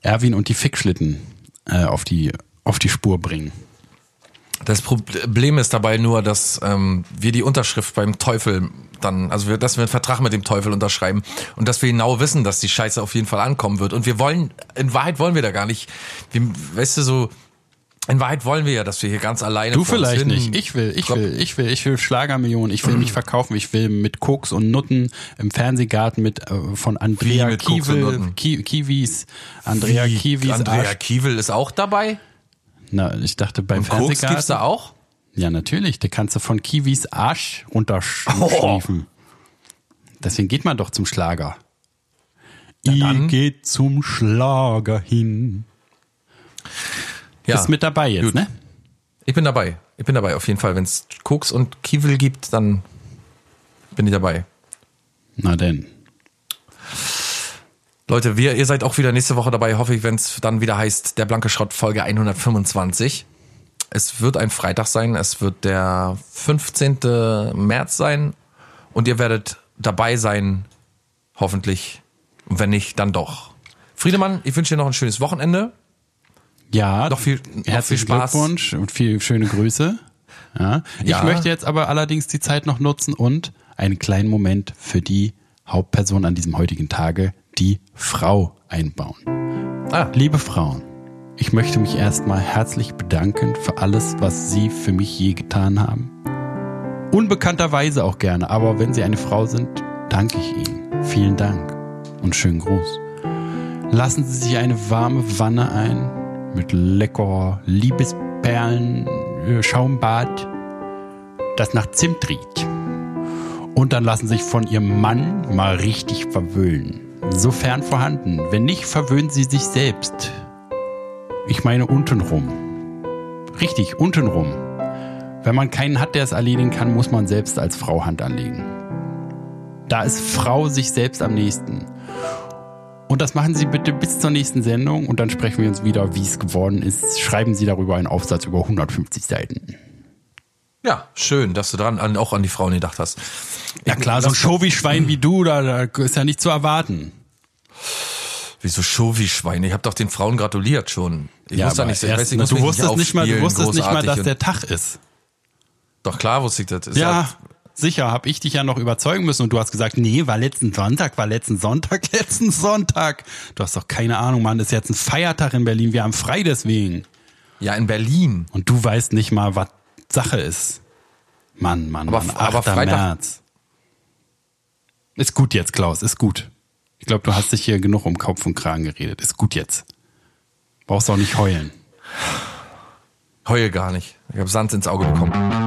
Erwin und die Fickschlitten äh, auf, die, auf die Spur bringen. Das Problem ist dabei nur, dass ähm, wir die Unterschrift beim Teufel dann, also wir, dass wir einen Vertrag mit dem Teufel unterschreiben und dass wir genau wissen, dass die Scheiße auf jeden Fall ankommen wird. Und wir wollen, in Wahrheit wollen wir da gar nicht, wir, weißt du, so, in Wahrheit wollen wir ja, dass wir hier ganz alleine Du vielleicht nicht. Ich will, ich will, ich will, ich will Schlagermillionen. Ich will mich (clears throat) verkaufen. Ich will mit Koks und Nutten im Fernsehgarten mit äh, von Andrea Wie mit Koks und Kiewel, Nutten? Ki Kiwis, Andrea Wie? Kiwis. Andrea Arsch. Kiewel ist auch dabei? Na, ich dachte beim Und Koks Fernsehgarten. gibt's da auch? Ja, natürlich. Da kannst du von Kiwis Arsch runterschliefen. Deswegen geht man doch zum Schlager. Ihr dann. geht zum Schlager hin. Ja. Bist mit dabei jetzt, Gut. ne? Ich bin dabei. Ich bin dabei auf jeden Fall. Wenn es Koks und Kiewel gibt, dann bin ich dabei. Na denn. Leute, wir, ihr seid auch wieder nächste Woche dabei, hoffe ich, wenn es dann wieder heißt, der blanke Schrott Folge 125. Es wird ein Freitag sein, es wird der 15. März sein und ihr werdet dabei sein, hoffentlich. Und wenn nicht, dann doch. Friedemann, ich wünsche dir noch ein schönes Wochenende. Ja, Noch viel- noch herzlichen viel Spaß. Glückwunsch und viel schöne Grüße. Ja. Ich Ja. möchte jetzt aber allerdings die Zeit noch nutzen und einen kleinen Moment für die Hauptperson an diesem heutigen Tage, die Frau, einbauen. Ah. Liebe Frauen, ich möchte mich erstmal herzlich bedanken für alles, was Sie für mich je getan haben. Unbekannterweise auch gerne, aber wenn Sie eine Frau sind, danke ich Ihnen. Vielen Dank und schönen Gruß. Lassen Sie sich eine warme Wanne ein mit lecker Liebesperlen, äh, Schaumbad, das nach Zimt riecht. Und dann lassen sich von Ihrem Mann mal richtig verwöhnen. Sofern vorhanden. Wenn nicht, verwöhnen Sie sich selbst. Ich meine untenrum. Richtig, untenrum. Wenn man keinen hat, der es erledigen kann, muss man selbst als Frau Hand anlegen. Da ist Frau sich selbst am nächsten. Und das machen Sie bitte bis zur nächsten Sendung und dann sprechen wir uns wieder, wie es geworden ist. Schreiben Sie darüber einen Aufsatz über 150 Seiten. Ja, schön, dass du dran an, auch an die Frauen gedacht hast. Ja klar, so ein Show-wie-Schwein wie du, da, da ist ja nicht zu erwarten. Wieso Show wie Schweine? Ich habe doch den Frauen gratuliert schon. Ich Ja, wusste nicht, ich weiß, ich muss du wusstest nicht mal, du wusstest nicht mal, dass der Tag ist. Doch klar wusste ich das. Ist Ja, halt- sicher, habe ich dich ja noch überzeugen müssen und du hast gesagt, nee, war letzten Sonntag, war letzten Sonntag, (laughs) letzten Sonntag. Du hast doch keine Ahnung, Mann, ist jetzt ein Feiertag in Berlin, wir haben frei deswegen. ja, in Berlin. Und du weißt nicht mal, was Sache ist. Mann, Mann, Aber- Mann, 8. aber Freitag- März. Ist gut jetzt, Klaus, ist gut. Ich glaube, du hast dich hier genug um Kopf und Kragen geredet. Ist gut jetzt. Brauchst auch nicht heulen. Heul gar nicht. Ich habe Sand ins Auge bekommen.